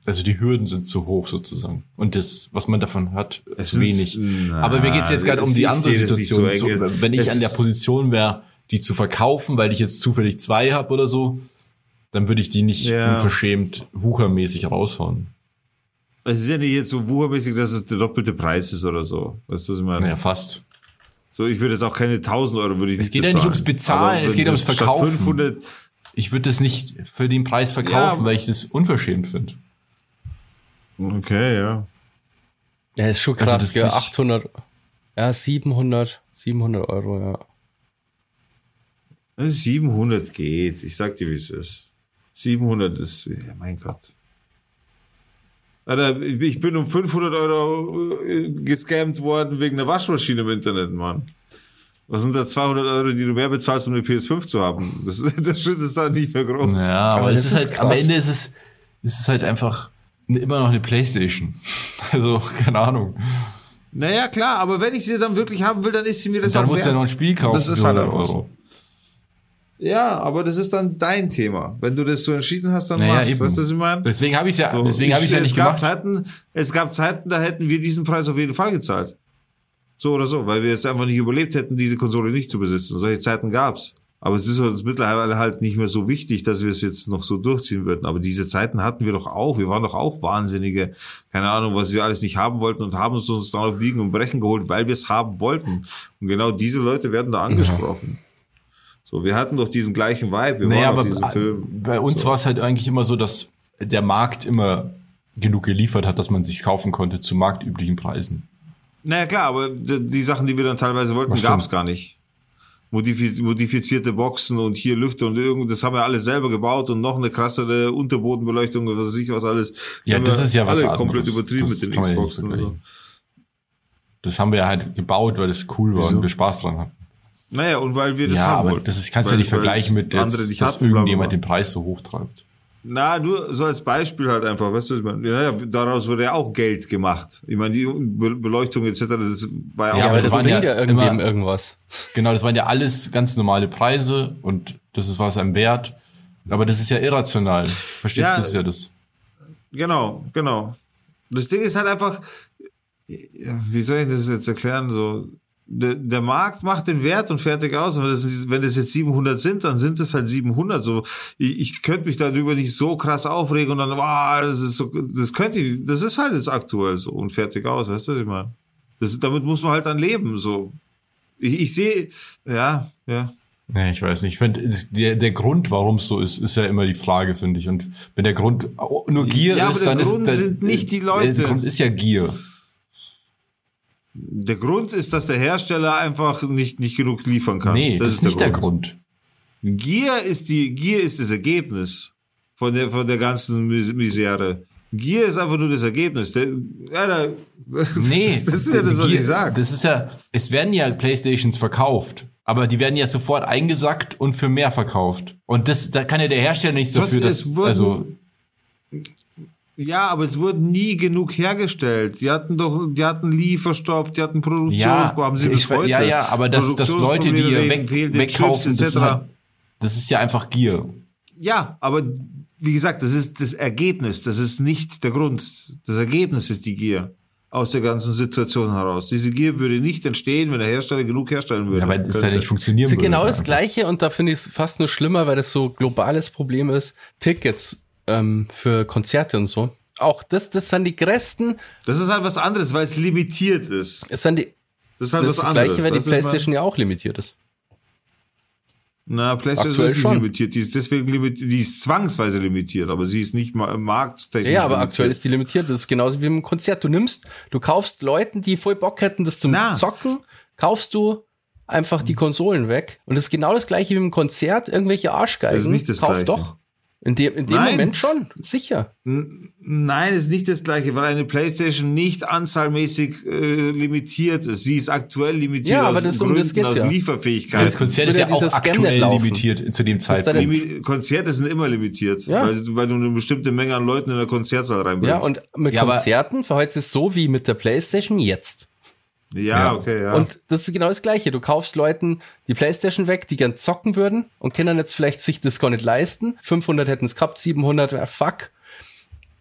also die Hürden sind zu hoch sozusagen und das, was man davon hat, Es zu ist- wenig. na, aber mir geht's jetzt gerade um die andere Situation. so wenn ich Es an der ist- Position wäre, die zu verkaufen, weil ich jetzt zufällig zwei habe oder so, dann würde ich die nicht Ja. unverschämt wuchermäßig raushauen. Es ist ja nicht jetzt so wuchermäßig, dass es der doppelte Preis ist oder so. Weißt du, was ich meine? Naja, fast. So, ich würde jetzt auch keine 1000 Euro würde ich Es geht ja nicht bezahlen. ums Bezahlen, es geht ums Verkaufen. 500, Ich würde das nicht für den Preis verkaufen, Ja, weil ich das unverschämt finde. okay, ja. Ja, ist schon Also krass, gell? nicht- 800, ja, 700, 700 Euro, ja. 700 geht. Ich sag dir, wie es ist. 700 ist, ja, mein Gott. Alter, ich bin um 500 Euro äh, gescammt worden wegen einer Waschmaschine im Internet, Mann. Was sind da 200 Euro, die du mehr bezahlst, um eine PS5 zu haben? Das, der Schritt ist da nicht mehr groß. Ja, aber, Aber es das ist ist halt, am krass. Ende ist es, ist es halt einfach immer noch eine Playstation. Also, keine Ahnung. Naja, klar, aber wenn ich sie dann wirklich haben will, dann ist sie mir das Dann auch musst du ja wert. noch ein Spiel kaufen. Das ist halt 100 einfach so. Ja, aber das ist dann dein Thema. Wenn du das so entschieden hast, dann Naja, machst. eben. Weißt du, was ich meine? Deswegen habe ich ja, So, deswegen habe ich ja es nicht gab gemacht. Zeiten, es gab Zeiten, da hätten wir diesen Preis auf jeden Fall gezahlt. So oder so, weil wir es einfach nicht überlebt hätten, diese Konsole nicht zu besitzen. Solche Zeiten gab's. Aber es ist uns mittlerweile halt nicht mehr so wichtig, dass wir es jetzt noch so durchziehen würden. Aber diese Zeiten hatten wir doch auch. Wir waren doch auch Wahnsinnige. Keine Ahnung, was wir alles nicht haben wollten und haben es uns dann auf Liegen und Brechen geholt, weil wir es haben wollten. Und genau diese Leute werden da angesprochen. So, wir hatten doch diesen gleichen Vibe. Wir Naja, aber bei uns war es halt eigentlich immer so, dass der Markt immer genug geliefert hat, dass man sich kaufen konnte zu marktüblichen Preisen. Naja, klar, aber die, Sachen, die wir dann teilweise wollten, gab's denn? gar nicht. Modifi modifizierte Boxen und hier Lüfter und irgend, das haben wir alles selber gebaut und noch eine krassere Unterbodenbeleuchtung und was weiß ich was alles. Ja, Haben das ist ja was alle anderes. komplett übertrieben Das mit den ja Xboxen und so. vergleichen. Das haben wir halt gebaut, weil es cool war Wieso? und wir Spaß dran hatten. Naja, und weil wir das ja, haben aber wollten. das ist, kannst du ja nicht vergleichen mit, jetzt, nicht dass hatten, irgendjemand den Preis so hoch treibt. Na, nur so als Beispiel halt einfach, weißt du, ich meine, ja, daraus wurde ja auch Geld gemacht. Ich meine, die Be Beleuchtung etc., das war ja, Ja, auch aber aber das waren ja ja irgendwem immer- irgendwas. Genau, das waren ja alles ganz normale Preise und das ist was einem wert. Aber das ist ja irrational. Verstehst Ja, du, das ist ja das. Genau, genau. Das Ding ist halt einfach, ja, wie soll ich das jetzt erklären? So, der, der Markt macht den Wert und fertig aus. Und wenn das, wenn das jetzt 700 sind, dann sind es halt 700. So, ich, ich könnte mich darüber nicht so krass aufregen und dann, wow, das ist so, das könnte ich, das ist halt jetzt aktuell so und fertig aus. Weißt du, was ich meine? Das, damit muss man halt dann leben. So, ich, ich sehe, ja, ja. Nee, ich weiß nicht. Ich finde, der, der Grund, warum es so ist, ist ja immer die Frage, finde ich. Und wenn der Grund nur Gier Ja, ist, der dann Grund ist sind nicht die Der Leute. Grund ist ja Gier. Der Grund ist, dass der Hersteller einfach nicht, nicht genug liefern kann. Nee, das, ist nicht der Grund. Gier ist die, Gier ist das Ergebnis von der, von der ganzen Mis- Misere. Gier ist einfach nur das Ergebnis. Der, ja, da, Nee, das ist ja das, was Gier- ich sage. Das ist ja, es werden ja Playstations verkauft, aber die werden ja sofort eingesackt und für mehr verkauft. Und das, da kann ja der Hersteller nichts dafür, dass, wurden- also, Ja, aber es wurden nie genug hergestellt. Die hatten doch, die hatten Lieferstopp, die hatten ja, Produktionsprobleme, haben sie ich, bis heute. ja, ja, aber dass, dass Leute, die hier weg, wegkaufen, Chips das, ist etc. halt, das ist ja einfach Gier. Ja, aber wie gesagt, das ist das Ergebnis, das ist nicht der Grund. Das Ergebnis ist die Gier aus der ganzen Situation heraus. Diese Gier würde nicht entstehen, wenn der Hersteller genug herstellen würde. Ja, weil das ja könnte. nicht funktionieren Das ist würde. genau das Gleiche und da finde ich es fast nur schlimmer, weil das so globales Problem ist. Tickets ähm, für Konzerte und so. Auch das, das sind die größten, Das ist halt was anderes, weil es limitiert ist. es sind die, Das ist halt das, ist was das anderes. Gleiche, weil die Playstation ja auch limitiert ist. Na, PlayStation Aktuell ist nicht schon. limitiert. Die ist deswegen limitiert. Die ist zwangsweise limitiert, aber sie ist nicht mal markttechnisch. Ja, aber limitiert. aktuell ist die limitiert. Das ist genauso wie im Konzert. Du nimmst, du kaufst Leuten, die voll Bock hätten, das zum Na. Zocken, kaufst du einfach die Konsolen weg. Und das ist genau das gleiche wie im Konzert. Irgendwelche Arschgeigen. Das ist nicht das Kauf Gleiche. doch. In dem, in dem Nein. Moment schon. Sicher. N- Nein, ist nicht das gleiche, weil eine PlayStation nicht anzahlmäßig äh, limitiert ist. Sie ist aktuell limitiert Ja, aus aber das- um das Gründen, geht's aus ja. Lieferfähigkeit. Das Konzert ist ja auch aktuell limitiert zu dem Zeitpunkt. Konzerte sind immer limitiert, Ja. weil, weil du eine bestimmte Menge an Leuten in der Konzertsaal reinbringst. Ja, und mit Konzerten verhält es so wie mit der Playstation jetzt. Ja, Ja. okay, ja. Und das ist genau das Gleiche. Du kaufst Leuten die Playstation weg, die gern zocken würden und können jetzt vielleicht sich das gar nicht leisten. 500 hätten es gehabt, 700 wäre fuck.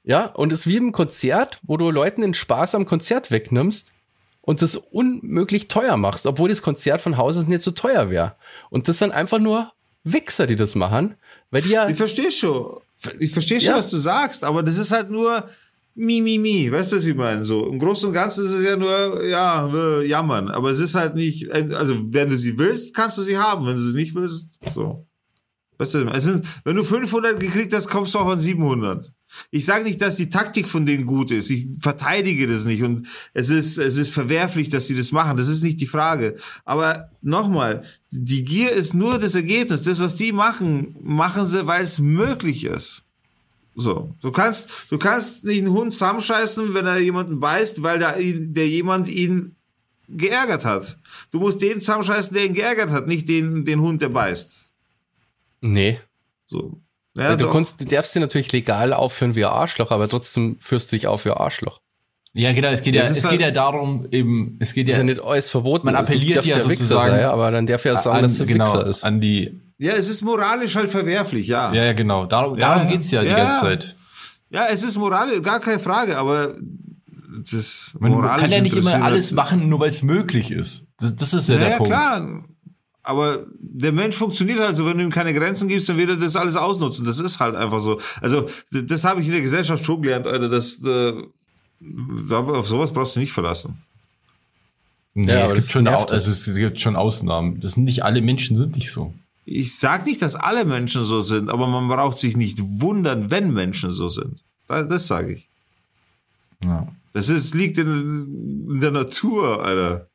Ja, und es ist wie im Konzert, wo du Leuten den Spaß am Konzert wegnimmst und das unmöglich teuer machst, obwohl das Konzert von Haus aus nicht so teuer wäre. Und das sind einfach nur Wichser, die das machen, weil die ja, ich verstehe schon. Ich verstehe schon, Ja. was du sagst, aber das ist halt nur mi, mi, mi. Weißt du, was ich meine? So, im Großen und Ganzen ist es ja nur, ja, äh, jammern. Aber es ist halt nicht, also, wenn du sie willst, kannst du sie haben. Wenn du sie nicht willst, so. Weißt du, es sind, wenn du 500 gekriegt hast, kommst du auch an 700. Ich sage nicht, dass die Taktik von denen gut ist. Ich verteidige das nicht und es ist es ist verwerflich, dass sie das machen. Das ist nicht die Frage. Aber nochmal, die Gier ist nur das Ergebnis. Das, was die machen, machen sie, weil es möglich ist. So, du kannst du kannst nicht einen Hund zusammenscheißen, wenn er jemanden beißt, weil der, der jemand ihn geärgert hat. Du musst den zusammenscheißen, der ihn geärgert hat, nicht den den Hund, der beißt. nee. So. Ja, du, kannst, du darfst dir natürlich legal aufführen wie ein Arschloch, aber trotzdem führst du dich auf wie ein Arschloch. Ja, genau, es geht ja, Das es halt- geht ja darum, eben, es geht Ist ja, ja nicht alles verboten. Man appelliert darf ja sozusagen sein, aber dann darf er ja sagen, an, dass er genau, Wichser ist. an die, Ja, es ist moralisch halt verwerflich, ja. ja, ja, genau, darum, Ja, darum ja. geht's ja die Ja, ganze ja. Zeit. Ja, es ist moralisch, gar keine Frage, aber das Man kann ja nicht immer alles halt- machen, nur weil es möglich ist. Das, das ist ja Ja, der ja, Punkt. klar. Aber der Mensch funktioniert halt so, wenn du ihm keine Grenzen gibst, dann wird er das alles ausnutzen. Das ist halt einfach so. Also, das habe ich in der Gesellschaft schon gelernt, Alter, dass äh, auf sowas brauchst du nicht verlassen. Nee, Ja, es gibt das schon, au- also es gibt schon Ausnahmen. Das sind nicht alle Menschen sind nicht so. Ich sag nicht, dass alle Menschen so sind, aber man braucht sich nicht wundern, wenn Menschen so sind. Das, das sage ich. Ja. Das ist, liegt in, in der Natur, Alter.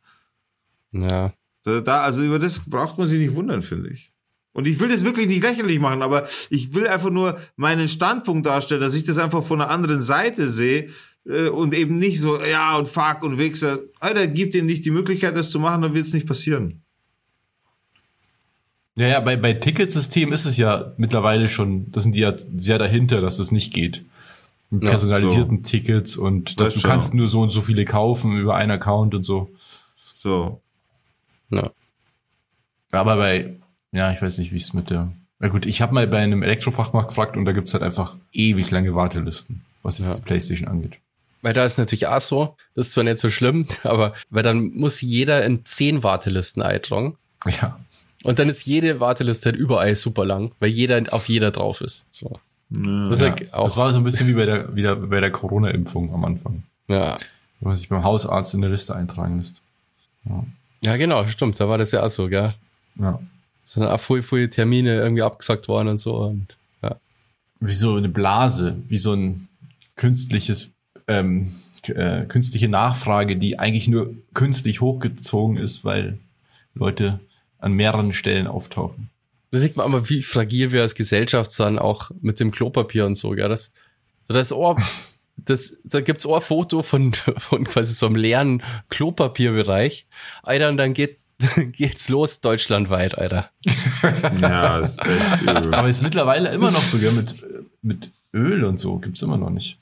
Ja. Da, da, also über das braucht man sich nicht wundern, finde ich. Und ich will das wirklich nicht lächerlich machen, aber ich will einfach nur meinen Standpunkt darstellen, dass ich das einfach von einer anderen Seite sehe äh, und eben nicht so, ja und fuck und Wichser. Alter, gib denen nicht die Möglichkeit, das zu machen, dann wird es nicht passieren. Ja, ja, bei, bei Ticketsystemen ist es ja mittlerweile schon, das sind die ja sehr dahinter, dass es nicht geht. Mit Ja, personalisierten Tickets und dass Das du schon. kannst nur so und so viele kaufen über einen Account und so. So. Ja. Aber bei, ja, ich weiß nicht, wie es mit der. Na gut, ich habe mal bei einem Elektrofachmarkt gefragt und da gibt's halt einfach ewig lange Wartelisten, was jetzt Ja. die Playstation angeht. Weil da ist natürlich auch so, das ist zwar nicht so schlimm, aber weil dann muss jeder in zehn Wartelisten eintragen. Ja. Und dann ist jede Warteliste halt überall super lang, weil jeder auf jeder drauf ist. So. Ja. Das ist ja. ja auch, Das war so ein bisschen wie bei der, wieder bei der Corona-Impfung am Anfang. ja. Wenn man sich beim Hausarzt in der Liste eintragen lässt. ja, genau, stimmt. Da war das ja auch so, gell? Ja. Es sind dann auch voll, voll Termine irgendwie abgesagt worden und so. Und, ja. Wie so eine Blase, wie so ein künstliches, ähm, äh, künstliche Nachfrage, die eigentlich nur künstlich hochgezogen ist, weil Leute an mehreren Stellen auftauchen. Da sieht man aber, wie fragil wir als Gesellschaft sind, auch mit dem Klopapier und so, gell? Das, das Ohr, das, da gibt's auch ein Foto von, von quasi so einem leeren Klopapierbereich. Alter, und dann geht, geht's los deutschlandweit, Alter. ja, ist echt übel. Aber ist mittlerweile immer noch so, gell, mit, mit Öl und so gibt's immer noch nicht.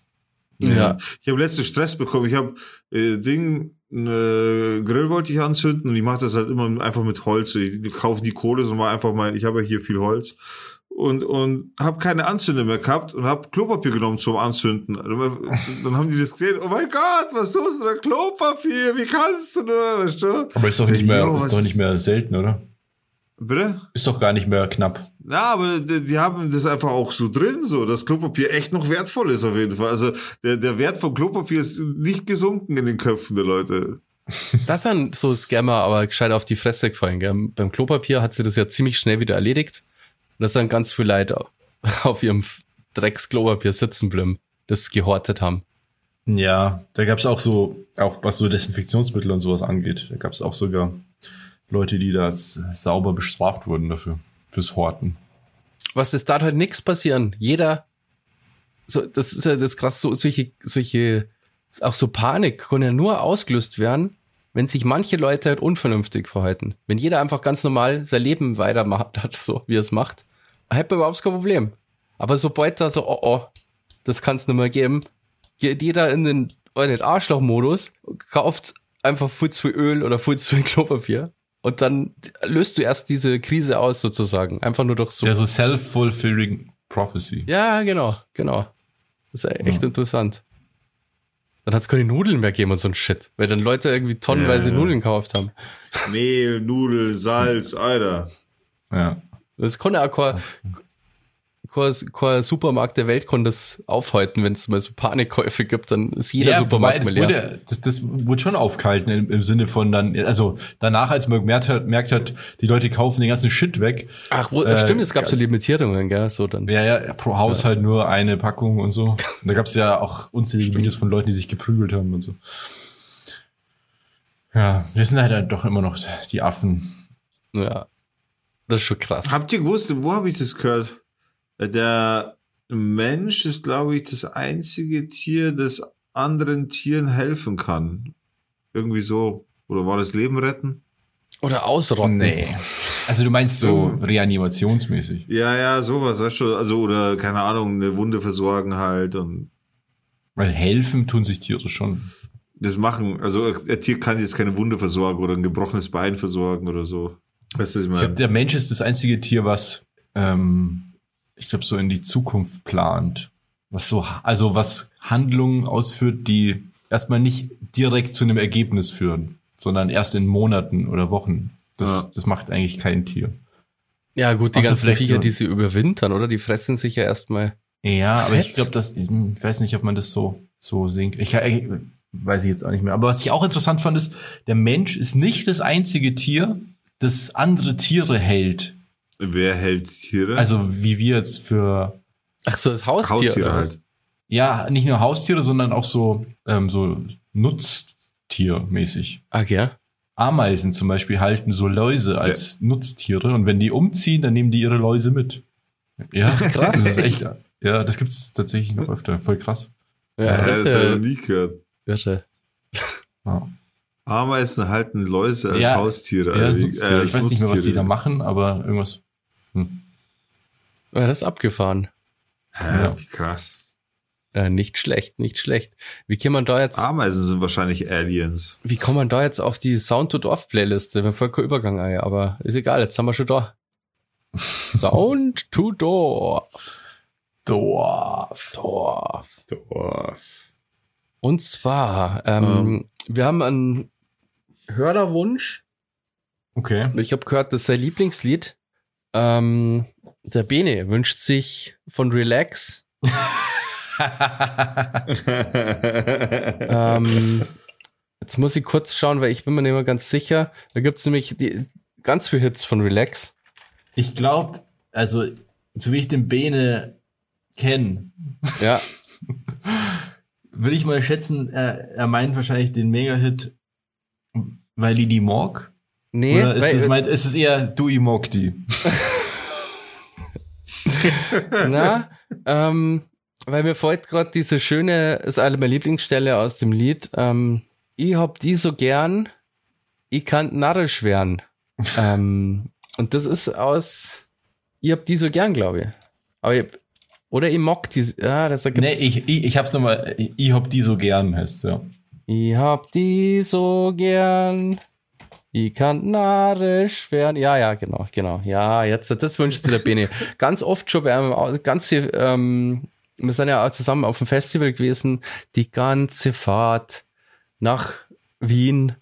Ja. Ich habe letzte Stress bekommen. Ich habe äh, Ding, äh, Grill wollte ich anzünden und ich mache das halt immer einfach mit Holz. Ich kaufe die Kohle, so mal einfach mal, ich habe ja hier viel Holz. Und, und habe keine Anzünder mehr gehabt und habe Klopapier genommen zum Anzünden. Dann haben die das gesehen, oh mein Gott, was tust du da? Klopapier, wie kannst du nur, weißt du? Aber ist doch nicht ich, mehr, ist doch nicht mehr selten, oder? Bitte? Ist doch gar nicht mehr knapp. Ja, aber die, die haben das einfach auch so drin, so, dass Klopapier echt noch wertvoll ist auf jeden Fall. Also der, der Wert von Klopapier ist nicht gesunken in den Köpfen der Leute. Das sind so Scammer, aber gescheit auf die Fresse gefallen. Gell? Beim Klopapier hat sie das ja ziemlich schnell wieder erledigt. Und das sind ganz viele Leute auf ihrem Drecks-Klopapier sitzen bleiben, das gehortet haben. Ja, da gab's auch so, auch was so Desinfektionsmittel und sowas angeht, da gab's auch sogar Leute, die da sauber bestraft wurden dafür, fürs Horten. Was ist da halt nichts passieren. Jeder, so, das ist ja das krass, so, solche, solche, auch so Panik kann ja nur ausgelöst werden, wenn sich manche Leute halt unvernünftig verhalten. Wenn jeder einfach ganz normal sein Leben weitermacht, hat, so wie er es macht, hat man überhaupt kein Problem. Aber sobald da so, oh, oh, das kann es nicht mehr geben, geht jeder in den, oh, nicht Arschloch-Modus, kauft einfach viel zu viel Öl oder viel zu viel Klopapier. Und dann löst du erst diese Krise aus, sozusagen. Einfach nur durch so Ja, so self-fulfilling prophecy. ja, genau, genau. Das ist ja echt Ja. interessant. Dann hat es keine Nudeln mehr gegeben und so ein Shit, weil dann Leute irgendwie tonnenweise Ja, ja. Nudeln gekauft haben. Mehl, Nudel, Salz, Alter. Ja. Das konnte auch kein, kein, kein Supermarkt der Welt konnte das aufhalten, wenn es mal so Panikkäufe gibt, dann ist jeder ja, Supermarkt mal das, leer. wurde, das, das wurde schon aufgehalten im, im Sinne von dann, also danach, als man gemerkt hat, merkt hat, die Leute kaufen den ganzen Shit weg. Ach, wo, äh, stimmt, es gab so Limitierungen, gell, so dann. Ja, ja, pro Haushalt nur eine Packung und so. Und da gab's ja auch unzählige Videos von Leuten, die sich geprügelt haben und so. Ja, wir sind halt doch immer noch die Affen. Ja. Das ist schon krass. Habt ihr gewusst, wo habe ich das gehört? Der Mensch ist, glaube ich, das einzige Tier, das anderen Tieren helfen kann. Irgendwie so. Oder war das Leben retten? Oder ausrotten. Also du meinst so reanimationsmäßig. Ja, ja, sowas, weißt du, also, oder, keine Ahnung, eine Wunde versorgen halt und Weil helfen tun sich Tiere schon. das machen. Also, ein Tier kann jetzt keine Wunde versorgen oder ein gebrochenes Bein versorgen oder so. Weißt du, was ich Ich meine? glaube, der Mensch ist das einzige Tier, was, ähm, ich glaube, so in die Zukunft plant. Was so, also was Handlungen ausführt, die erstmal nicht direkt zu einem Ergebnis führen, sondern erst in Monaten oder Wochen. Das, Ja. das macht eigentlich kein Tier. Ja, gut, die Außer ganzen Viecher, so- die sie überwintern, oder? Die fressen sich ja erstmal. Ja, aber ich Fett. glaube, dass ich weiß nicht, ob man das so so singt. Ich, ich weiß ich jetzt auch nicht mehr. Aber was ich auch interessant fand, ist, der Mensch ist nicht das einzige Tier, das andere Tiere hält. Wer hält Tiere? Also wie wir jetzt für Ach so, das Haustier. Haustiere halt. ja nicht nur Haustiere, sondern auch so ähm, so Nutztiermäßig. Ach ja. Ameisen zum Beispiel halten so Läuse als Nutztiere und wenn die umziehen, dann nehmen die ihre Läuse mit. Ja, krass. Das ist echt. Ja, das gibt's tatsächlich noch öfter. Voll krass. Ja, Ja, das das ist habe ja ich noch nie gehört. irre. Ja. Ameisen halten Läuse als Ja. Haustiere. Ja, also, sonst, äh, äh, als ich weiß nicht mehr, was die da machen, aber irgendwas. Hm. Ja, das ist abgefahren. Hä, wie krass. Äh, nicht schlecht, nicht schlecht. Wie kann man da jetzt, Ameisen sind wahrscheinlich Aliens. wie kommt man da jetzt auf die Sound to Dorf Playliste? Mir voll kein Übergang, ey, aber ist egal, jetzt haben wir schon da. Sound to Dorf. Dorf. Dorf. Dorf. Und zwar, ähm, wir haben einen Hörerwunsch. Okay. Ich habe gehört, das ist sein Lieblingslied. Ähm, der Bene wünscht sich von Relax. ähm, jetzt muss ich kurz schauen, weil ich bin mir nicht mehr ganz sicher. Da gibt's nämlich die, ganz viele Hits von Relax. Ich glaube, also, so wie ich den Bene kenne, Ja, würde ich mal schätzen, er, er meint wahrscheinlich den Mega-Hit weil die die mag? Nee, Oder ist, weil, es, meint, ist es eher du ich mag die? na, ähm, weil mir folgt gerade diese schöne, ist eine meiner Lieblingsstelle aus dem Lied. Ähm, ich hab die so gern, ich kann narrisch werden. ähm, und das ist aus, ich hab die so gern, glaube ich. Aber ich, oder ich mag die, ja, das da gibt's, Nee, ich, ich, ich hab's nochmal, ich, ich hab die so gern, heißt ja. Ich hab die so gern. Ich kann narrisch werden. Ja, ja, genau, genau. Ja, jetzt, das wünscht sich der Bene. ganz oft schon bei einem, ganz, ähm, wir sind ja auch zusammen auf dem Festival gewesen, die ganze Fahrt nach Wien.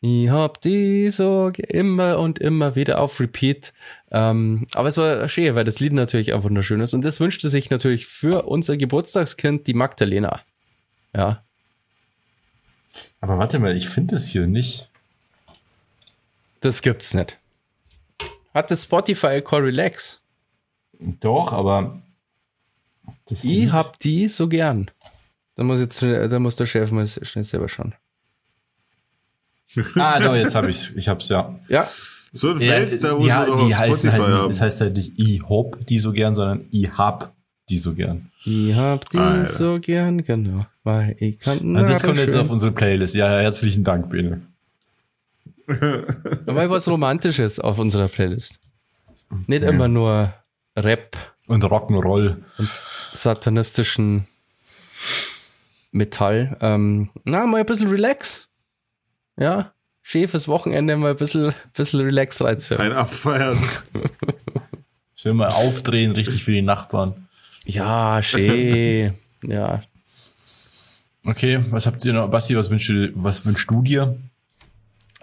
Ich hab die so immer und immer wieder auf Repeat. Ähm, aber es war schön, weil das Lied natürlich auch wunderschön ist. Und das wünschte sich natürlich für unser Geburtstagskind, die Magdalena. Ja, Aber warte mal, ich finde es hier nicht. Das gibt's nicht. Hat das Spotify Core Relax? Doch, aber das Ich Lied- hab die so gern. Da muss jetzt, da muss der Chef mal schnell selber schauen. Ah, doch, jetzt habe ich Ich hab's ja. Ja, So ein ja Wels, da muss man doch die auf heißen Spotify halt, haben. es heißt halt nicht ich hab die so gern, sondern ich hab die so gern. ich hab die Alter. so gern, genau. Weil ich kann Und das kommt jetzt auf unsere Playlist. Ja, herzlichen Dank, Bene. Mal was Romantisches auf unserer Playlist. Nicht immer nur Rap, Und Rock'n'Roll. satanistischen Metall. Ähm, na, mal ein bisschen Relax. Ja, schäfes Wochenende, mal ein bisschen, bisschen Relax reinzuhören. Ein Abfeiern. Schön mal aufdrehen, richtig für die Nachbarn. Ja, schön. ja, Okay, was habt ihr noch? Basti, was wünschst du, was wünschst du dir?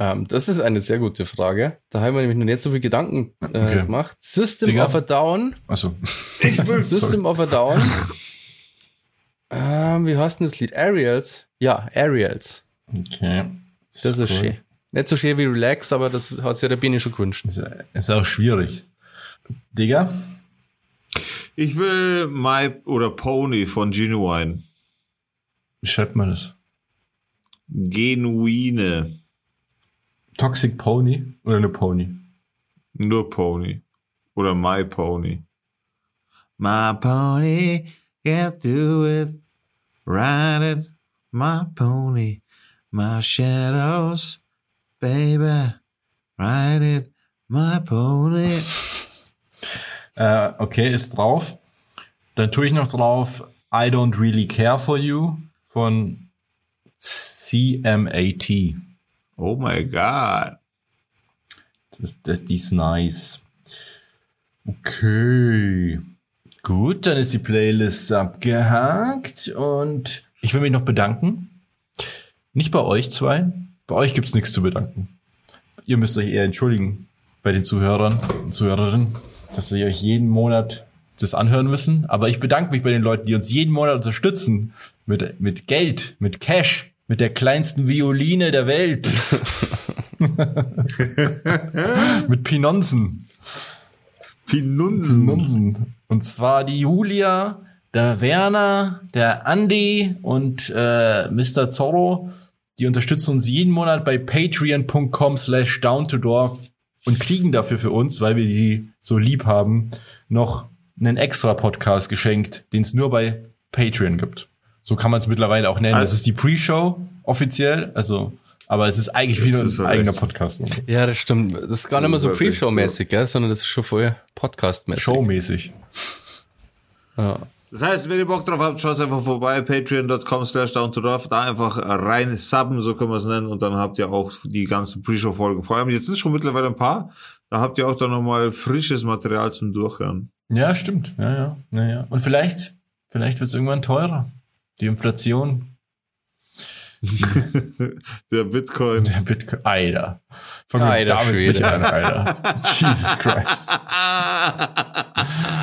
Ähm, das ist eine sehr gute Frage. Da haben wir nämlich noch nicht so viel Gedanken äh, Okay. gemacht. System Digga. of a Down. Achso. System of a Down. ähm, wie heißt denn das Lied? Aerials? Ja, Aerials. Okay. Das ist cool. schön. Nicht so schön wie Relax, aber das hat sich der Bini schon gewünscht. Ist, ist auch schwierig. Digga? Ich will My oder Pony von Genuine. Wie schreibt man das? Genuine. Toxic Pony oder eine Pony? Nur Pony. Oder My Pony. My Pony, can't do it. Ride it, my pony. My shadows, baby. Ride it, my pony. Äh, okay, ist drauf. Dann tue ich noch drauf I Don't Really Care For You von CMAT. Oh my god. Das, das, die ist nice. Okay. Gut, dann ist die Playlist abgehakt und ich will mich noch bedanken. Nicht bei euch zwei. Bei euch gibt's nichts zu bedanken. Ihr müsst euch eher entschuldigen bei den Zuhörern und Zuhörerinnen, dass sie euch jeden Monat das anhören müssen. Aber ich bedanke mich bei den Leuten, die uns jeden Monat unterstützen. Mit, mit Geld, mit Cash, mit der kleinsten Violine der Welt. mit Pinonzen. Pinunsen. Pinonzen. Und zwar die Julia, der Werner, der Andy und äh, Mr. Zorro. Die unterstützen uns jeden Monat bei patreon.com slash down to dorf und kriegen dafür für uns, weil wir die so lieb haben, noch einen extra Podcast geschenkt, den es nur bei Patreon gibt. So kann man es mittlerweile auch nennen. Das ist die Pre-Show offiziell. Also Aber es ist eigentlich wieder ein eigener. Podcast. Ne? Ja, das stimmt. Das ist gar nicht Das mehr ist so Pre-Show-mäßig, gell? sondern das ist schon voll Podcast-mäßig. Showmäßig. Ja. Das heißt, wenn ihr Bock drauf habt, schaut einfach vorbei, patreon.com slash down to draft, da einfach rein subben, so können wir es nennen, und dann habt ihr auch die ganzen Pre-Show-Folgen. Vor allem, jetzt sind schon mittlerweile ein paar, da habt ihr auch dann nochmal frisches Material zum Durchhören. Ja, stimmt. Ja, ja, ja, ja. Und vielleicht, vielleicht wird es irgendwann teurer. Die Inflation, Der Bitcoin. der Bitcoin. Alter. Fang Alter damit Schwede. nicht an, Alter. Jesus Christ.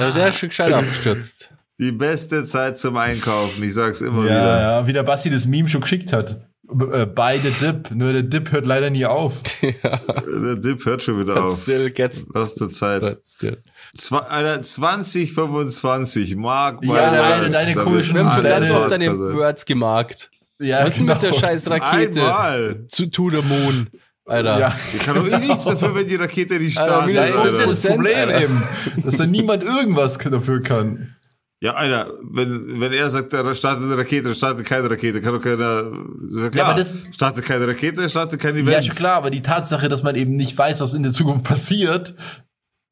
Also der ist schon gescheit abgestürzt. Die beste Zeit zum Einkaufen, ich sag's immer Ja, wieder. ja, wie der Basti das Meme schon geschickt hat. Äh, the Dip. Nur der Dip hört leider nie auf. Der Dip hört schon wieder But auf. still gets Beste Zeit. but still. Zwei, Alter, 2025, Mark Ja, my deine- words, deine komischen- Wir haben schon oft deine. Words gemarkt. Ja, Was ist denn mit der scheiß Rakete Einmal. zu To the Moon? Alter. Ja. Ich kann doch eh nichts dafür, wenn die Rakete nicht Alter, startet. Ja, das ist ja das Problem Alter. eben, dass da niemand irgendwas dafür kann. Ja, Alter, wenn, wenn er sagt, er startet eine Rakete, startet keine Rakete, kann doch keiner, ja klar, aber das- startet keine Rakete, startet kein Ja, Event. schon klar, aber die Tatsache, dass man eben nicht weiß, was in der Zukunft passiert,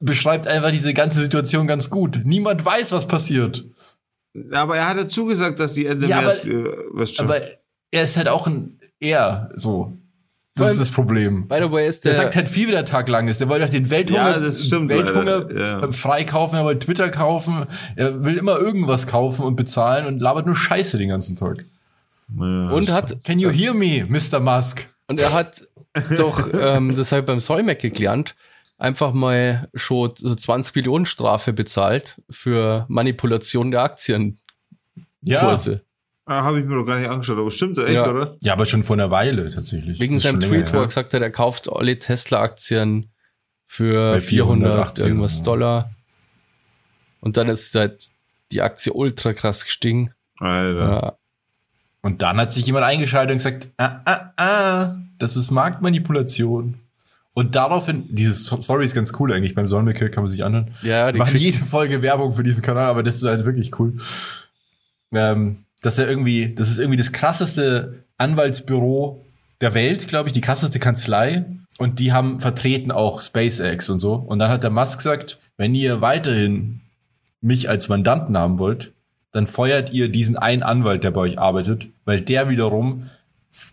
beschreibt einfach diese ganze Situation ganz gut. Niemand weiß, was passiert. aber er hat ja zugesagt, dass die Ende Ja, März, aber- äh, weißt schon. Aber er ist halt auch ein er so. Das ist das Problem. By the way ist Der der, sagt halt viel, wie der Tag lang ist. Der wollte auch den Welthunger, Ja, das stimmt, Welthunger ja. freikaufen, er wollte Twitter kaufen. Er will immer irgendwas kaufen und bezahlen und labert nur Scheiße den ganzen Tag. ja, und hat Can you hear me, Mr. Musk? und er hat doch ähm, das halt beim Solmec gelernt, einfach mal schon so 20 Millionen Strafe bezahlt für Manipulation der Aktienkurse. Ja. Ah, habe ich mir doch gar nicht angeschaut, aber stimmt echt, Ja. oder? Ja, aber schon vor einer Weile tatsächlich. Wegen seinem Tweet, wo er gesagt hat, er kauft alle Tesla-Aktien für Bei 400 480 irgendwas. Dollar. Und dann ist halt die Aktie ultra krass gestiegen. Alter. Ja. Und dann hat sich jemand eingeschaltet und gesagt, ah, ah, ah, das ist Marktmanipulation. Und daraufhin, diese Story ist ganz cool eigentlich, beim Solmecke kann man sich anhören. Ja, die machen jede Folge Werbung für diesen Kanal, aber das ist halt wirklich cool. Ähm, dass er irgendwie, das ist irgendwie das krasseste Anwaltsbüro der Welt, glaube ich, die krasseste Kanzlei. Und die haben vertreten auch SpaceX und so. Und dann hat der Musk gesagt, wenn ihr weiterhin mich als Mandanten haben wollt, dann feuert ihr diesen einen Anwalt, der bei euch arbeitet, weil der wiederum,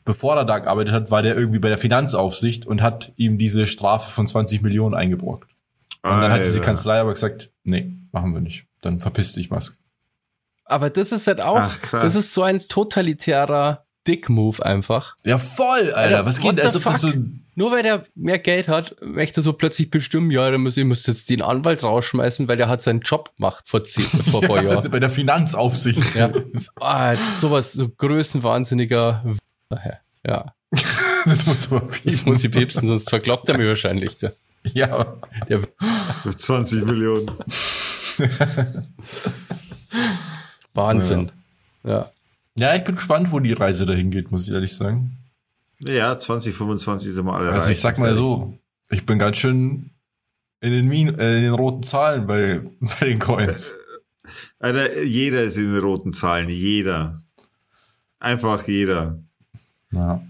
bevor er da gearbeitet hat, war der irgendwie bei der Finanzaufsicht und hat ihm diese Strafe von 20 Millionen eingebrockt. Und dann hat diese. Kanzlei aber gesagt, nee, machen wir nicht. Dann verpiss dich, Musk. Aber das ist halt auch, Ach, das ist so ein totalitärer Dick-Move einfach. Ja, voll, Alter. Was geht, als the ob das so. Nur weil der mehr Geld hat, möchte er so plötzlich bestimmen, ja, dann muss, ihr müsst jetzt den Anwalt rausschmeißen, weil der hat seinen Job gemacht vor, zehn, vor paar Jahren. bei der Finanzaufsicht. Ja. Ah, sowas, so größenwahnsinniger. Ja, Das muss aber das muss ich piepsen, sonst verkloppt er mich wahrscheinlich. Der, Ja. der, Mit 20 Millionen. Wahnsinn. Ja. Ja, ich bin gespannt, wo die Reise dahin geht, muss ich ehrlich sagen. Ja, 2025 sind wir alle Also ich sag mal so, ich bin ganz schön in den, Min äh, in den roten Zahlen bei, bei den Coins. Alter, jeder ist in den roten Zahlen, jeder. Einfach jeder. Ja.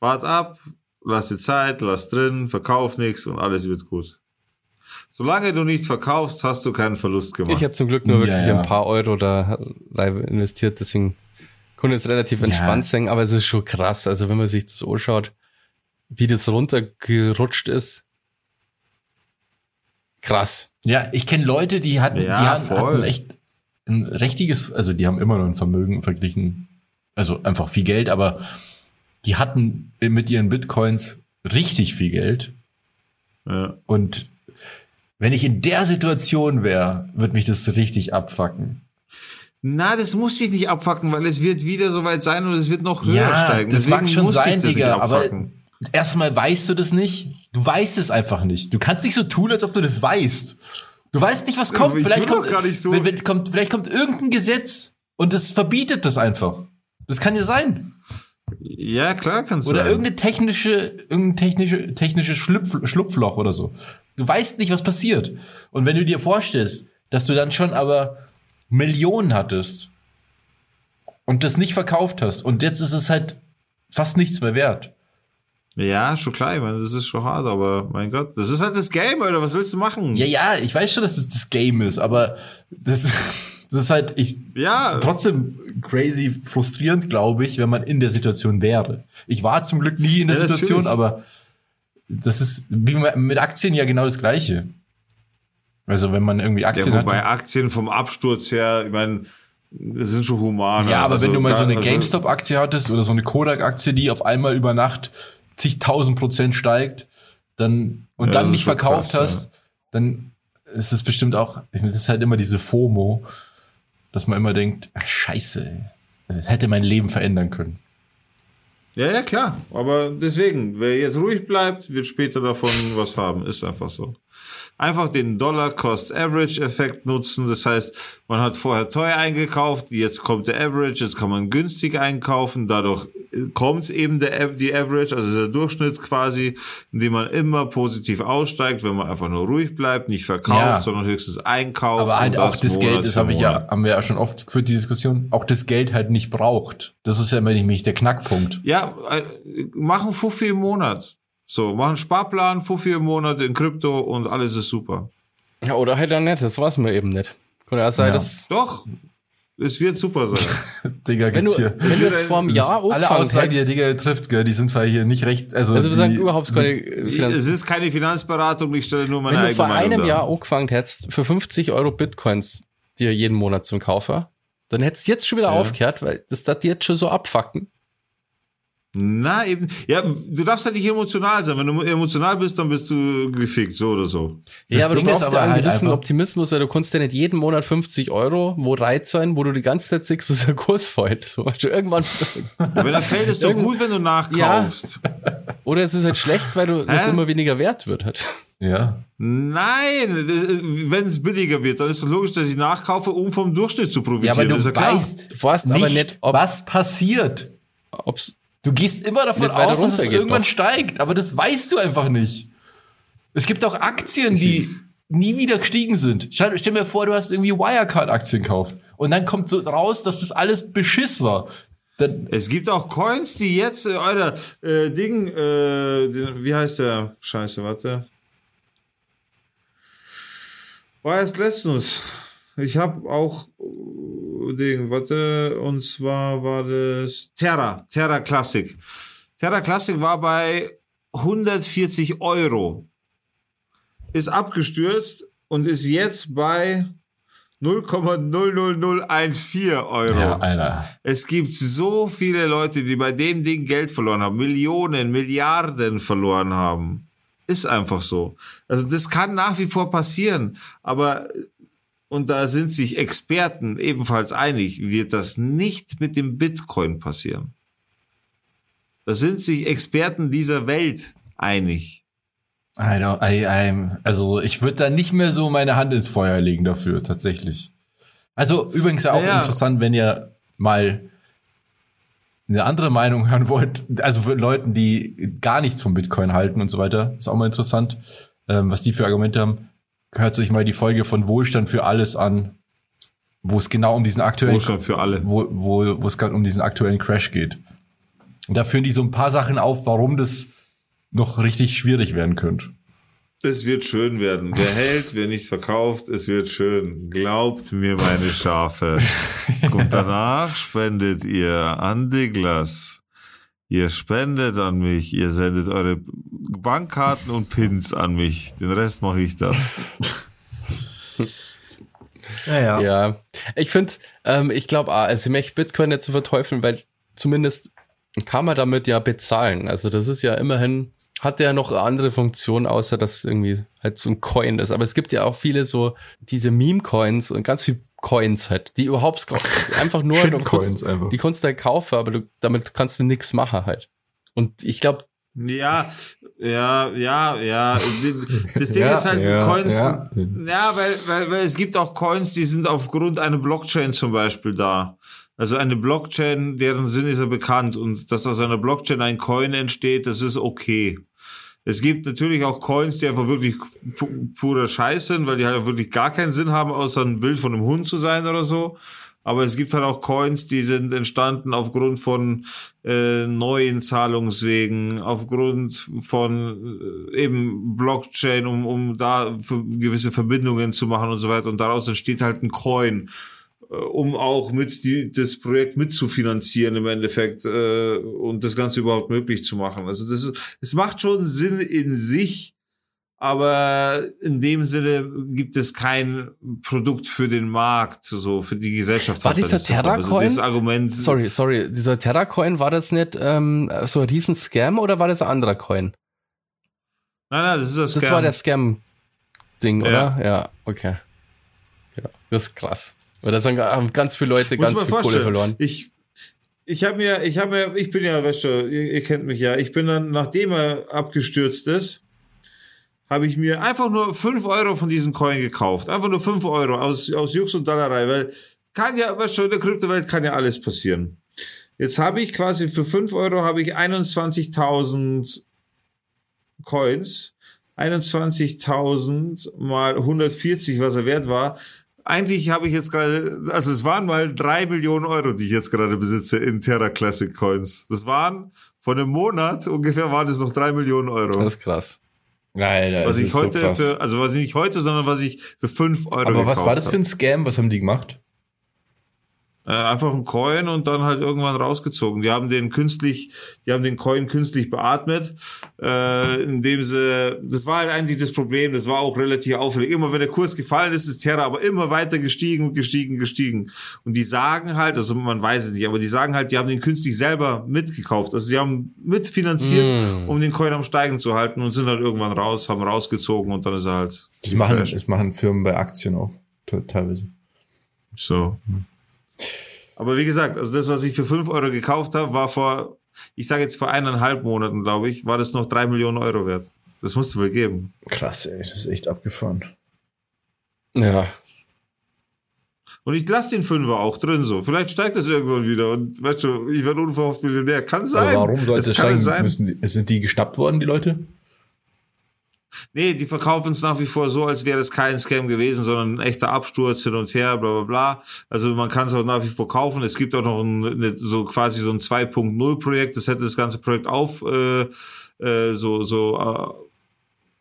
Wart ab, lass dir Zeit, lass drin, verkauf nichts und alles wird gut. Solange du nicht verkaufst, hast du keinen Verlust gemacht. Ich habe zum Glück nur Ja, wirklich ja. ein paar Euro da live investiert, deswegen konnte es relativ entspannt sein, aber es ist schon krass. Also wenn man sich das anschaut, wie das runtergerutscht ist. Krass. Ja, ich kenne Leute, die hatten, Ja, die hatten, voll. hatten echt ein richtiges, also die haben immer noch ein Vermögen verglichen, also einfach viel Geld, aber die hatten mit ihren Bitcoins richtig viel Geld. ja. Und wenn ich in der Situation wäre, wird mich das richtig abfacken. Na, das muss dich nicht abfacken, weil es wird wieder soweit sein und es wird noch höher Ja, steigen. das mag schon sein, Digga, aber erstmal weißt du das nicht. Du weißt es einfach nicht. Du kannst nicht so tun, als ob du das weißt. Du weißt nicht, was kommt. Ich Vielleicht kommt, so- wenn, wenn, kommt, vielleicht kommt irgendein Gesetz und das verbietet das einfach. Das kann ja sein. Ja, klar kannst du. Oder sein. irgendeine technische, irgendein technische, technische Schlupf, Schlupfloch oder so. Du weißt nicht, was passiert. Und wenn du dir vorstellst, dass du dann schon aber Millionen hattest und das nicht verkauft hast und jetzt ist es halt fast nichts mehr wert, Ja, schon klar, ich meine, das ist schon hart, aber mein Gott, das ist halt das Game, oder was willst du machen? Ja, ja, ich weiß schon, dass das das Game ist, aber das, das ist halt ich Ja. trotzdem crazy frustrierend, glaube ich, wenn man in der Situation wäre. Ich war zum Glück nie in der Ja, Situation, natürlich. aber das ist wie mit Aktien ja genau das Gleiche. Also wenn man irgendwie Ja, Aktien wobei hat. Aktien vom Absturz her, ich meine, das sind schon human. Ja, aber Also wenn du mal so eine also- GameStop-Aktie hattest oder so eine Kodak-Aktie, die auf einmal über Nacht zigtausend Prozent steigt, dann und Ja, dann nicht verkauft krass, hast, dann ist es bestimmt auch, ich meine, das ist halt immer diese FOMO, dass man immer denkt, ach, scheiße, das hätte mein Leben verändern können. Ja, ja, klar. Aber deswegen, wer jetzt ruhig bleibt, wird später davon was haben. Ist einfach so. Einfach den Dollar-Cost-Average-Effekt nutzen. Das heißt, man hat vorher teuer eingekauft, jetzt kommt der Average, jetzt kann man günstig einkaufen. Dadurch kommt eben der, die Average, also der Durchschnitt quasi, indem man immer positiv aussteigt, wenn man einfach nur ruhig bleibt, nicht verkauft, Ja. sondern höchstens einkauft. Aber halt auch das Monat Geld, das für habe ich ja, haben wir ja schon oft geführt, die Diskussion, auch das Geld halt nicht braucht. Das ist ja immer nämlich der Knackpunkt. Ja, äh, machen Fuffi im Monat. So, machen Sparplan, Fuffi im Monat in Krypto und alles ist super. Ja, oder halt dann nicht, das war's mir eben nicht. Kann ja sein, Ja. dass. Doch, es wird super sein. Digga, Wenn du, gibt's hier. wenn du jetzt vor einem Jahr alle angefangen Aussagen, die der Digga trifft, gell, die sind vielleicht hier nicht recht, also, also wir sagen überhaupt keine Finanz es ist keine Finanzberatung, ich stelle nur meine Wenn du eigene vor Meinung einem dar. Jahr angefangen hättest, für 50 Euro Bitcoins dir jeden Monat zum Kaufer, dann hättest du jetzt schon wieder Ja. aufgehört, weil das das jetzt schon so abfacken. Na, eben. Ja, du darfst halt nicht emotional sein. Wenn du emotional bist, dann bist du gefickt, so oder so. Das ja, aber Ding du brauchst aber ja einen halt gewissen einfach- Optimismus, weil du kannst ja nicht jeden Monat 50 Euro, wo reiz sein, wo du die ganze Zeit siehst, dass der Kurs fällt. So, weißt du, irgendwann, Wenn er fällt, ist doch gut, wenn du nachkaufst. oder es ist halt schlecht, weil du das immer weniger wert wird halt. ja. Nein, das- wenn es billiger wird, dann ist doch logisch, dass ich nachkaufe, um vom Durchschnitt zu profitieren. Ja, aber du Das ist ja weißt Du weißt nicht, aber nicht, ob- was passiert. Ob's, Du gehst immer davon aus, dass es irgendwann noch. steigt, aber das weißt du einfach nicht. Es gibt auch Aktien, die nie wieder gestiegen sind. Stell, stell mir vor, du hast irgendwie Wirecard-Aktien gekauft und dann kommt so raus, dass das alles Beschiss war. Dann, Es gibt auch Coins, die jetzt, äh, Alter, äh, Ding, äh, wie heißt der? Scheiße, warte. War erst letztens. Ich habe auch Ding, warte, und zwar war das Terra, Terra Classic. Terra Classic war bei 140 Euro. Ist abgestürzt und ist jetzt bei 0,00014 Euro. ja, Alter. Es gibt so viele Leute, die bei dem Ding Geld verloren haben, Millionen, Milliarden verloren haben. Ist einfach so. Also das kann nach wie vor passieren, aber und da sind sich Experten ebenfalls einig, wird das nicht mit dem Bitcoin passieren. Da sind sich Experten dieser Welt einig. I don't, I, I'm, also ich würde da nicht mehr so meine Hand ins Feuer legen dafür, tatsächlich. Also übrigens ja auch Ja. interessant, wenn ihr mal eine andere Meinung hören wollt, also für Leuten, die gar nichts vom Bitcoin halten und so weiter, ist auch mal interessant, ähm, was die für Argumente haben. Hört sich mal die Folge von Wohlstand für alles an, wo es genau um diesen aktuellen Wohlstand für alle. wo, wo, wo es gerade um diesen aktuellen Crash geht. Und da führen die so ein paar Sachen auf, warum das noch richtig schwierig werden könnte. Es wird schön werden. Wer hält, wer nicht verkauft, es wird schön. Glaubt mir, meine Schafe. Und danach spendet ihr an Douglas. Ihr spendet an mich. Ihr sendet eure Bankkarten und Pins an mich. Den Rest mache ich dann. Ja, ja. Ich finde, ähm, ich glaube, also ich möchte Bitcoin nicht zu verteufeln, weil zumindest kann man damit ja bezahlen. Also das ist ja immerhin, hat ja noch andere Funktion, außer dass irgendwie halt so ein Coin ist. Aber es gibt ja auch viele so diese Meme-Coins und ganz viel Coins halt, die überhaupt einfach nur du kannst- einfach. Die kannst du halt kaufen, aber du, damit kannst du nichts machen halt. Und ich glaube, Ja, ja, ja, ja. Das Ding Ja, ist halt, ja, Coins, ja. ja, weil, weil, weil es gibt auch Coins, die sind aufgrund einer Blockchain zum Beispiel da. Also eine Blockchain, deren Sinn ist ja bekannt und dass aus einer Blockchain ein Coin entsteht, das ist okay. Es gibt natürlich auch Coins, die einfach wirklich pu pure Scheiß sind, weil die halt wirklich gar keinen Sinn haben, außer ein Bild von einem Hund zu sein oder so. Aber es gibt halt auch Coins, die sind entstanden aufgrund von äh, neuen Zahlungswegen, aufgrund von äh, eben Blockchain, um, um da gewisse Verbindungen zu machen und so weiter. Und daraus entsteht halt ein Coin um auch mit die, das Projekt mitzufinanzieren im Endeffekt äh, und das Ganze überhaupt möglich zu machen. Also das ist, es macht schon Sinn in sich, aber in dem Sinne gibt es kein Produkt für den Markt, so für die Gesellschaft. War dieser Terracoin? Also Argument. Sorry, sorry, dieser Terracoin war das nicht ähm, so ein riesen Scam oder war das ein anderer Coin? Nein, nein, das ist das Scam. Das war der Scam-Ding, ja. oder? Ja, okay. Ja, das ist krass. Weil da haben ganz viele Leute Muss ganz viel Kohle verloren. Ich, ich habe mir, ich habe mir, ich bin ja, weißt du, ihr, ihr kennt mich ja, ich bin dann, nachdem er abgestürzt ist, habe ich mir einfach nur 5 Euro von diesen Coin gekauft. Einfach nur 5 Euro aus, aus Jux und Dollerei, weil kann ja, weißt du, in der Kryptowelt kann ja alles passieren. Jetzt habe ich quasi für 5 Euro habe ich 21.000 Coins. 21.000 mal 140, was er wert war. Eigentlich habe ich jetzt gerade, also es waren mal drei Millionen Euro, die ich jetzt gerade besitze in Terra Classic Coins. Das waren von einem Monat ungefähr waren es noch drei Millionen Euro. Das ist krass. Nein, was ich heute so für, also was ich nicht heute, sondern was ich für fünf Euro Aber was war das für ein Scam? Was haben die gemacht? Äh, einfach ein Coin und dann halt irgendwann rausgezogen. Die haben den künstlich, die haben den Coin künstlich beatmet, äh, indem sie, das war halt eigentlich das Problem, das war auch relativ auffällig. Immer wenn der Kurs gefallen ist, ist Terra aber immer weiter gestiegen, gestiegen, gestiegen. Und die sagen halt, also man weiß es nicht, aber die sagen halt, die haben den künstlich selber mitgekauft. Also die haben mitfinanziert, mm. um den Coin am Steigen zu halten und sind halt irgendwann raus, haben rausgezogen und dann ist er halt. Das machen, das machen Firmen bei Aktien auch teilweise. So. Hm. Aber wie gesagt, also das, was ich für fünf Euro gekauft habe, war vor, ich sage jetzt vor eineinhalb Monaten, glaube ich, war das noch drei Millionen Euro wert. Das musste wohl geben. Krass, ey, das ist echt abgefahren. Ja. Und ich lasse den Fünfer auch drin so. Vielleicht steigt das irgendwann wieder und weißt du, ich werde unverhofft Millionär. Kann sein. Aber warum soll es steigen? Sein. Müssen, sind die geschnappt worden, die Leute? Nee, die verkaufen es nach wie vor so, als wäre es kein Scam gewesen, sondern ein echter Absturz hin und her, bla bla bla. Also man kann es auch nach wie vor kaufen. Es gibt auch noch ein, eine, so quasi so ein 2.0 Projekt, das hätte das ganze Projekt auf äh, äh, so so äh,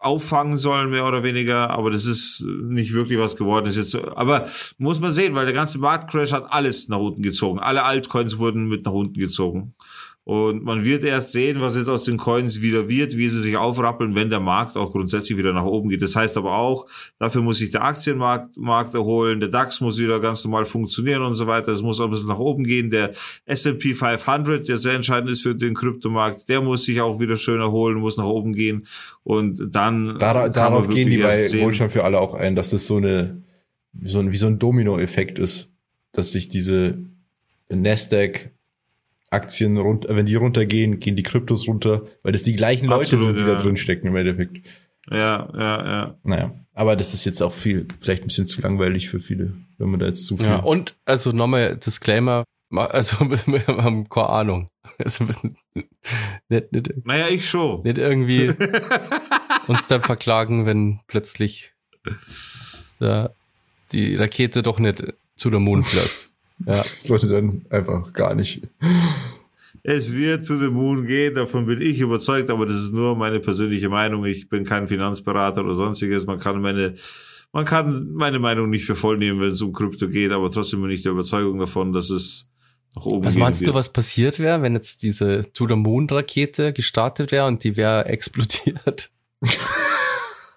auffangen sollen, mehr oder weniger, aber das ist nicht wirklich was geworden. Ist jetzt, aber muss man sehen, weil der ganze Marktcrash hat alles nach unten gezogen. Alle Altcoins wurden mit nach unten gezogen. Und man wird erst sehen, was jetzt aus den Coins wieder wird, wie sie sich aufrappeln, wenn der Markt auch grundsätzlich wieder nach oben geht. Das heißt aber auch, dafür muss sich der Aktienmarkt Markt erholen, der DAX muss wieder ganz normal funktionieren und so weiter. Es muss ein bisschen nach oben gehen. Der S&P 500, der sehr entscheidend ist für den Kryptomarkt, der muss sich auch wieder schön erholen, muss nach oben gehen. Und dann Dar darauf gehen die bei Wohlstand für alle auch ein, dass das so eine so ein, wie so ein Domino-Effekt ist, dass sich diese Nasdaq Aktien runter, wenn die runtergehen, gehen die Kryptos runter, weil das die gleichen Leute Absolut, sind, die ja. da drin stecken im Endeffekt. Ja, ja, ja. Naja, aber das ist jetzt auch viel, vielleicht ein bisschen zu langweilig für viele, wenn man da jetzt zu viel. Ja, und also nochmal Disclaimer, also wir haben keine Ahnung. Also, nicht, nicht, naja, ich schon. Nicht irgendwie uns dann verklagen, wenn plötzlich da die Rakete doch nicht zu der Mond fliegt. Ja. Sollte dann einfach gar nicht. Es wird to the moon gehen, davon bin ich überzeugt, aber das ist nur meine persönliche Meinung. Ich bin kein Finanzberater oder sonstiges. Man kann meine, man kann meine Meinung nicht für voll nehmen, wenn es um Krypto geht, aber trotzdem bin ich der Überzeugung davon, dass es nach oben Was meinst wird. du, was passiert wäre, wenn jetzt diese To the Moon Rakete gestartet wäre und die wäre explodiert?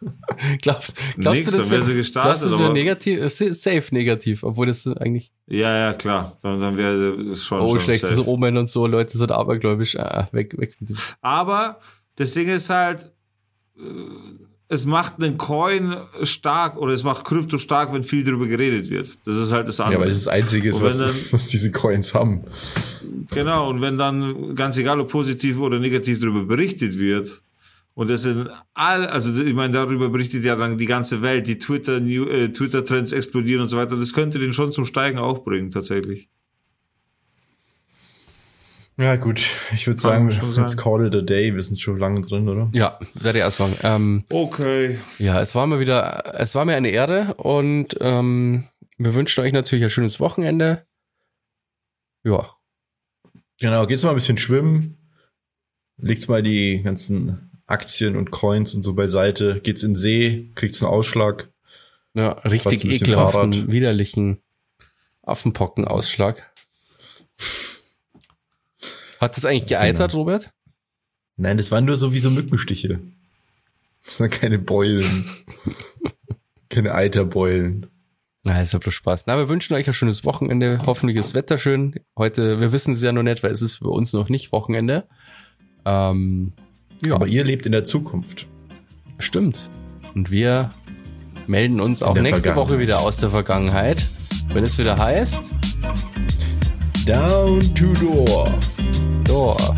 glaubst, glaubst Nix, du, das wäre gestartet, glaubst du, negativ, äh, safe negativ, obwohl das eigentlich. Ja, ja, klar. Dann, dann wäre es schon. Oh, schon schlechtes safe. Omen und so, Leute sind abergläubisch. Ah, weg, weg mit dem. Aber das Ding ist halt, äh, es macht einen Coin stark oder es macht Krypto stark, wenn viel darüber geredet wird. Das ist halt das andere. Ja, weil das das Einzige ist, was, dann, was diese Coins haben. Genau, und wenn dann, ganz egal ob positiv oder negativ darüber berichtet wird, und es sind all, also ich meine, darüber berichtet ja dann die ganze Welt, die Twitter, New, äh, Twitter-Trends explodieren und so weiter. Das könnte den schon zum Steigen auch bringen, tatsächlich. Ja, gut. Ich würde sagen, let's call it a day. Wir sind schon lange drin, oder? Ja, seid ihr erst sagen. Ähm, okay. Ja, es war mir wieder, es war mir eine Ehre und ähm, wir wünschen euch natürlich ein schönes Wochenende. ja. Genau, geht's mal ein bisschen schwimmen, legt's mal die ganzen Aktien und Coins und so beiseite, geht's in den See, kriegt's einen Ausschlag. Ja, richtig ein ekelhaften, Fahrrad. widerlichen Affenpockenausschlag. Hat das eigentlich geeitert, Robert? Nein, das waren nur so wie so Mückenstiche. Das waren keine Beulen. keine Eiterbeulen. Na, ist ja bloß Spaß. Na, wir wünschen euch ein schönes Wochenende. Hoffentlich ist Wetter schön. Heute, wir wissen es ja noch nicht, weil es ist bei uns noch nicht Wochenende. Ähm, ja, Aber ihr lebt in der Zukunft. stimmt. Und wir melden uns auch nächste Woche wieder aus der Vergangenheit, wenn es wieder heißt, Down to Dorf. Dorf,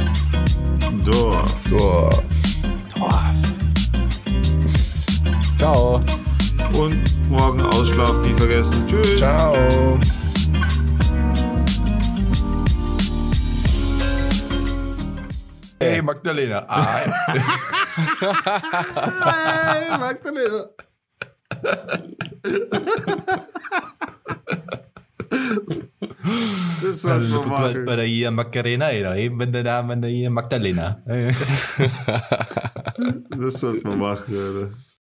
Dorf. Dorf. Dorf. Ciao. Und morgen Ausschlaf nie vergessen. Tschüss. Ciao. Hey Magdalena. Ah, Hey, Magdalena. Das sollten wir machen. bei der hier Macarena, eben wenn der Name der hier Magdalena. Das sollten wir machen, Alter.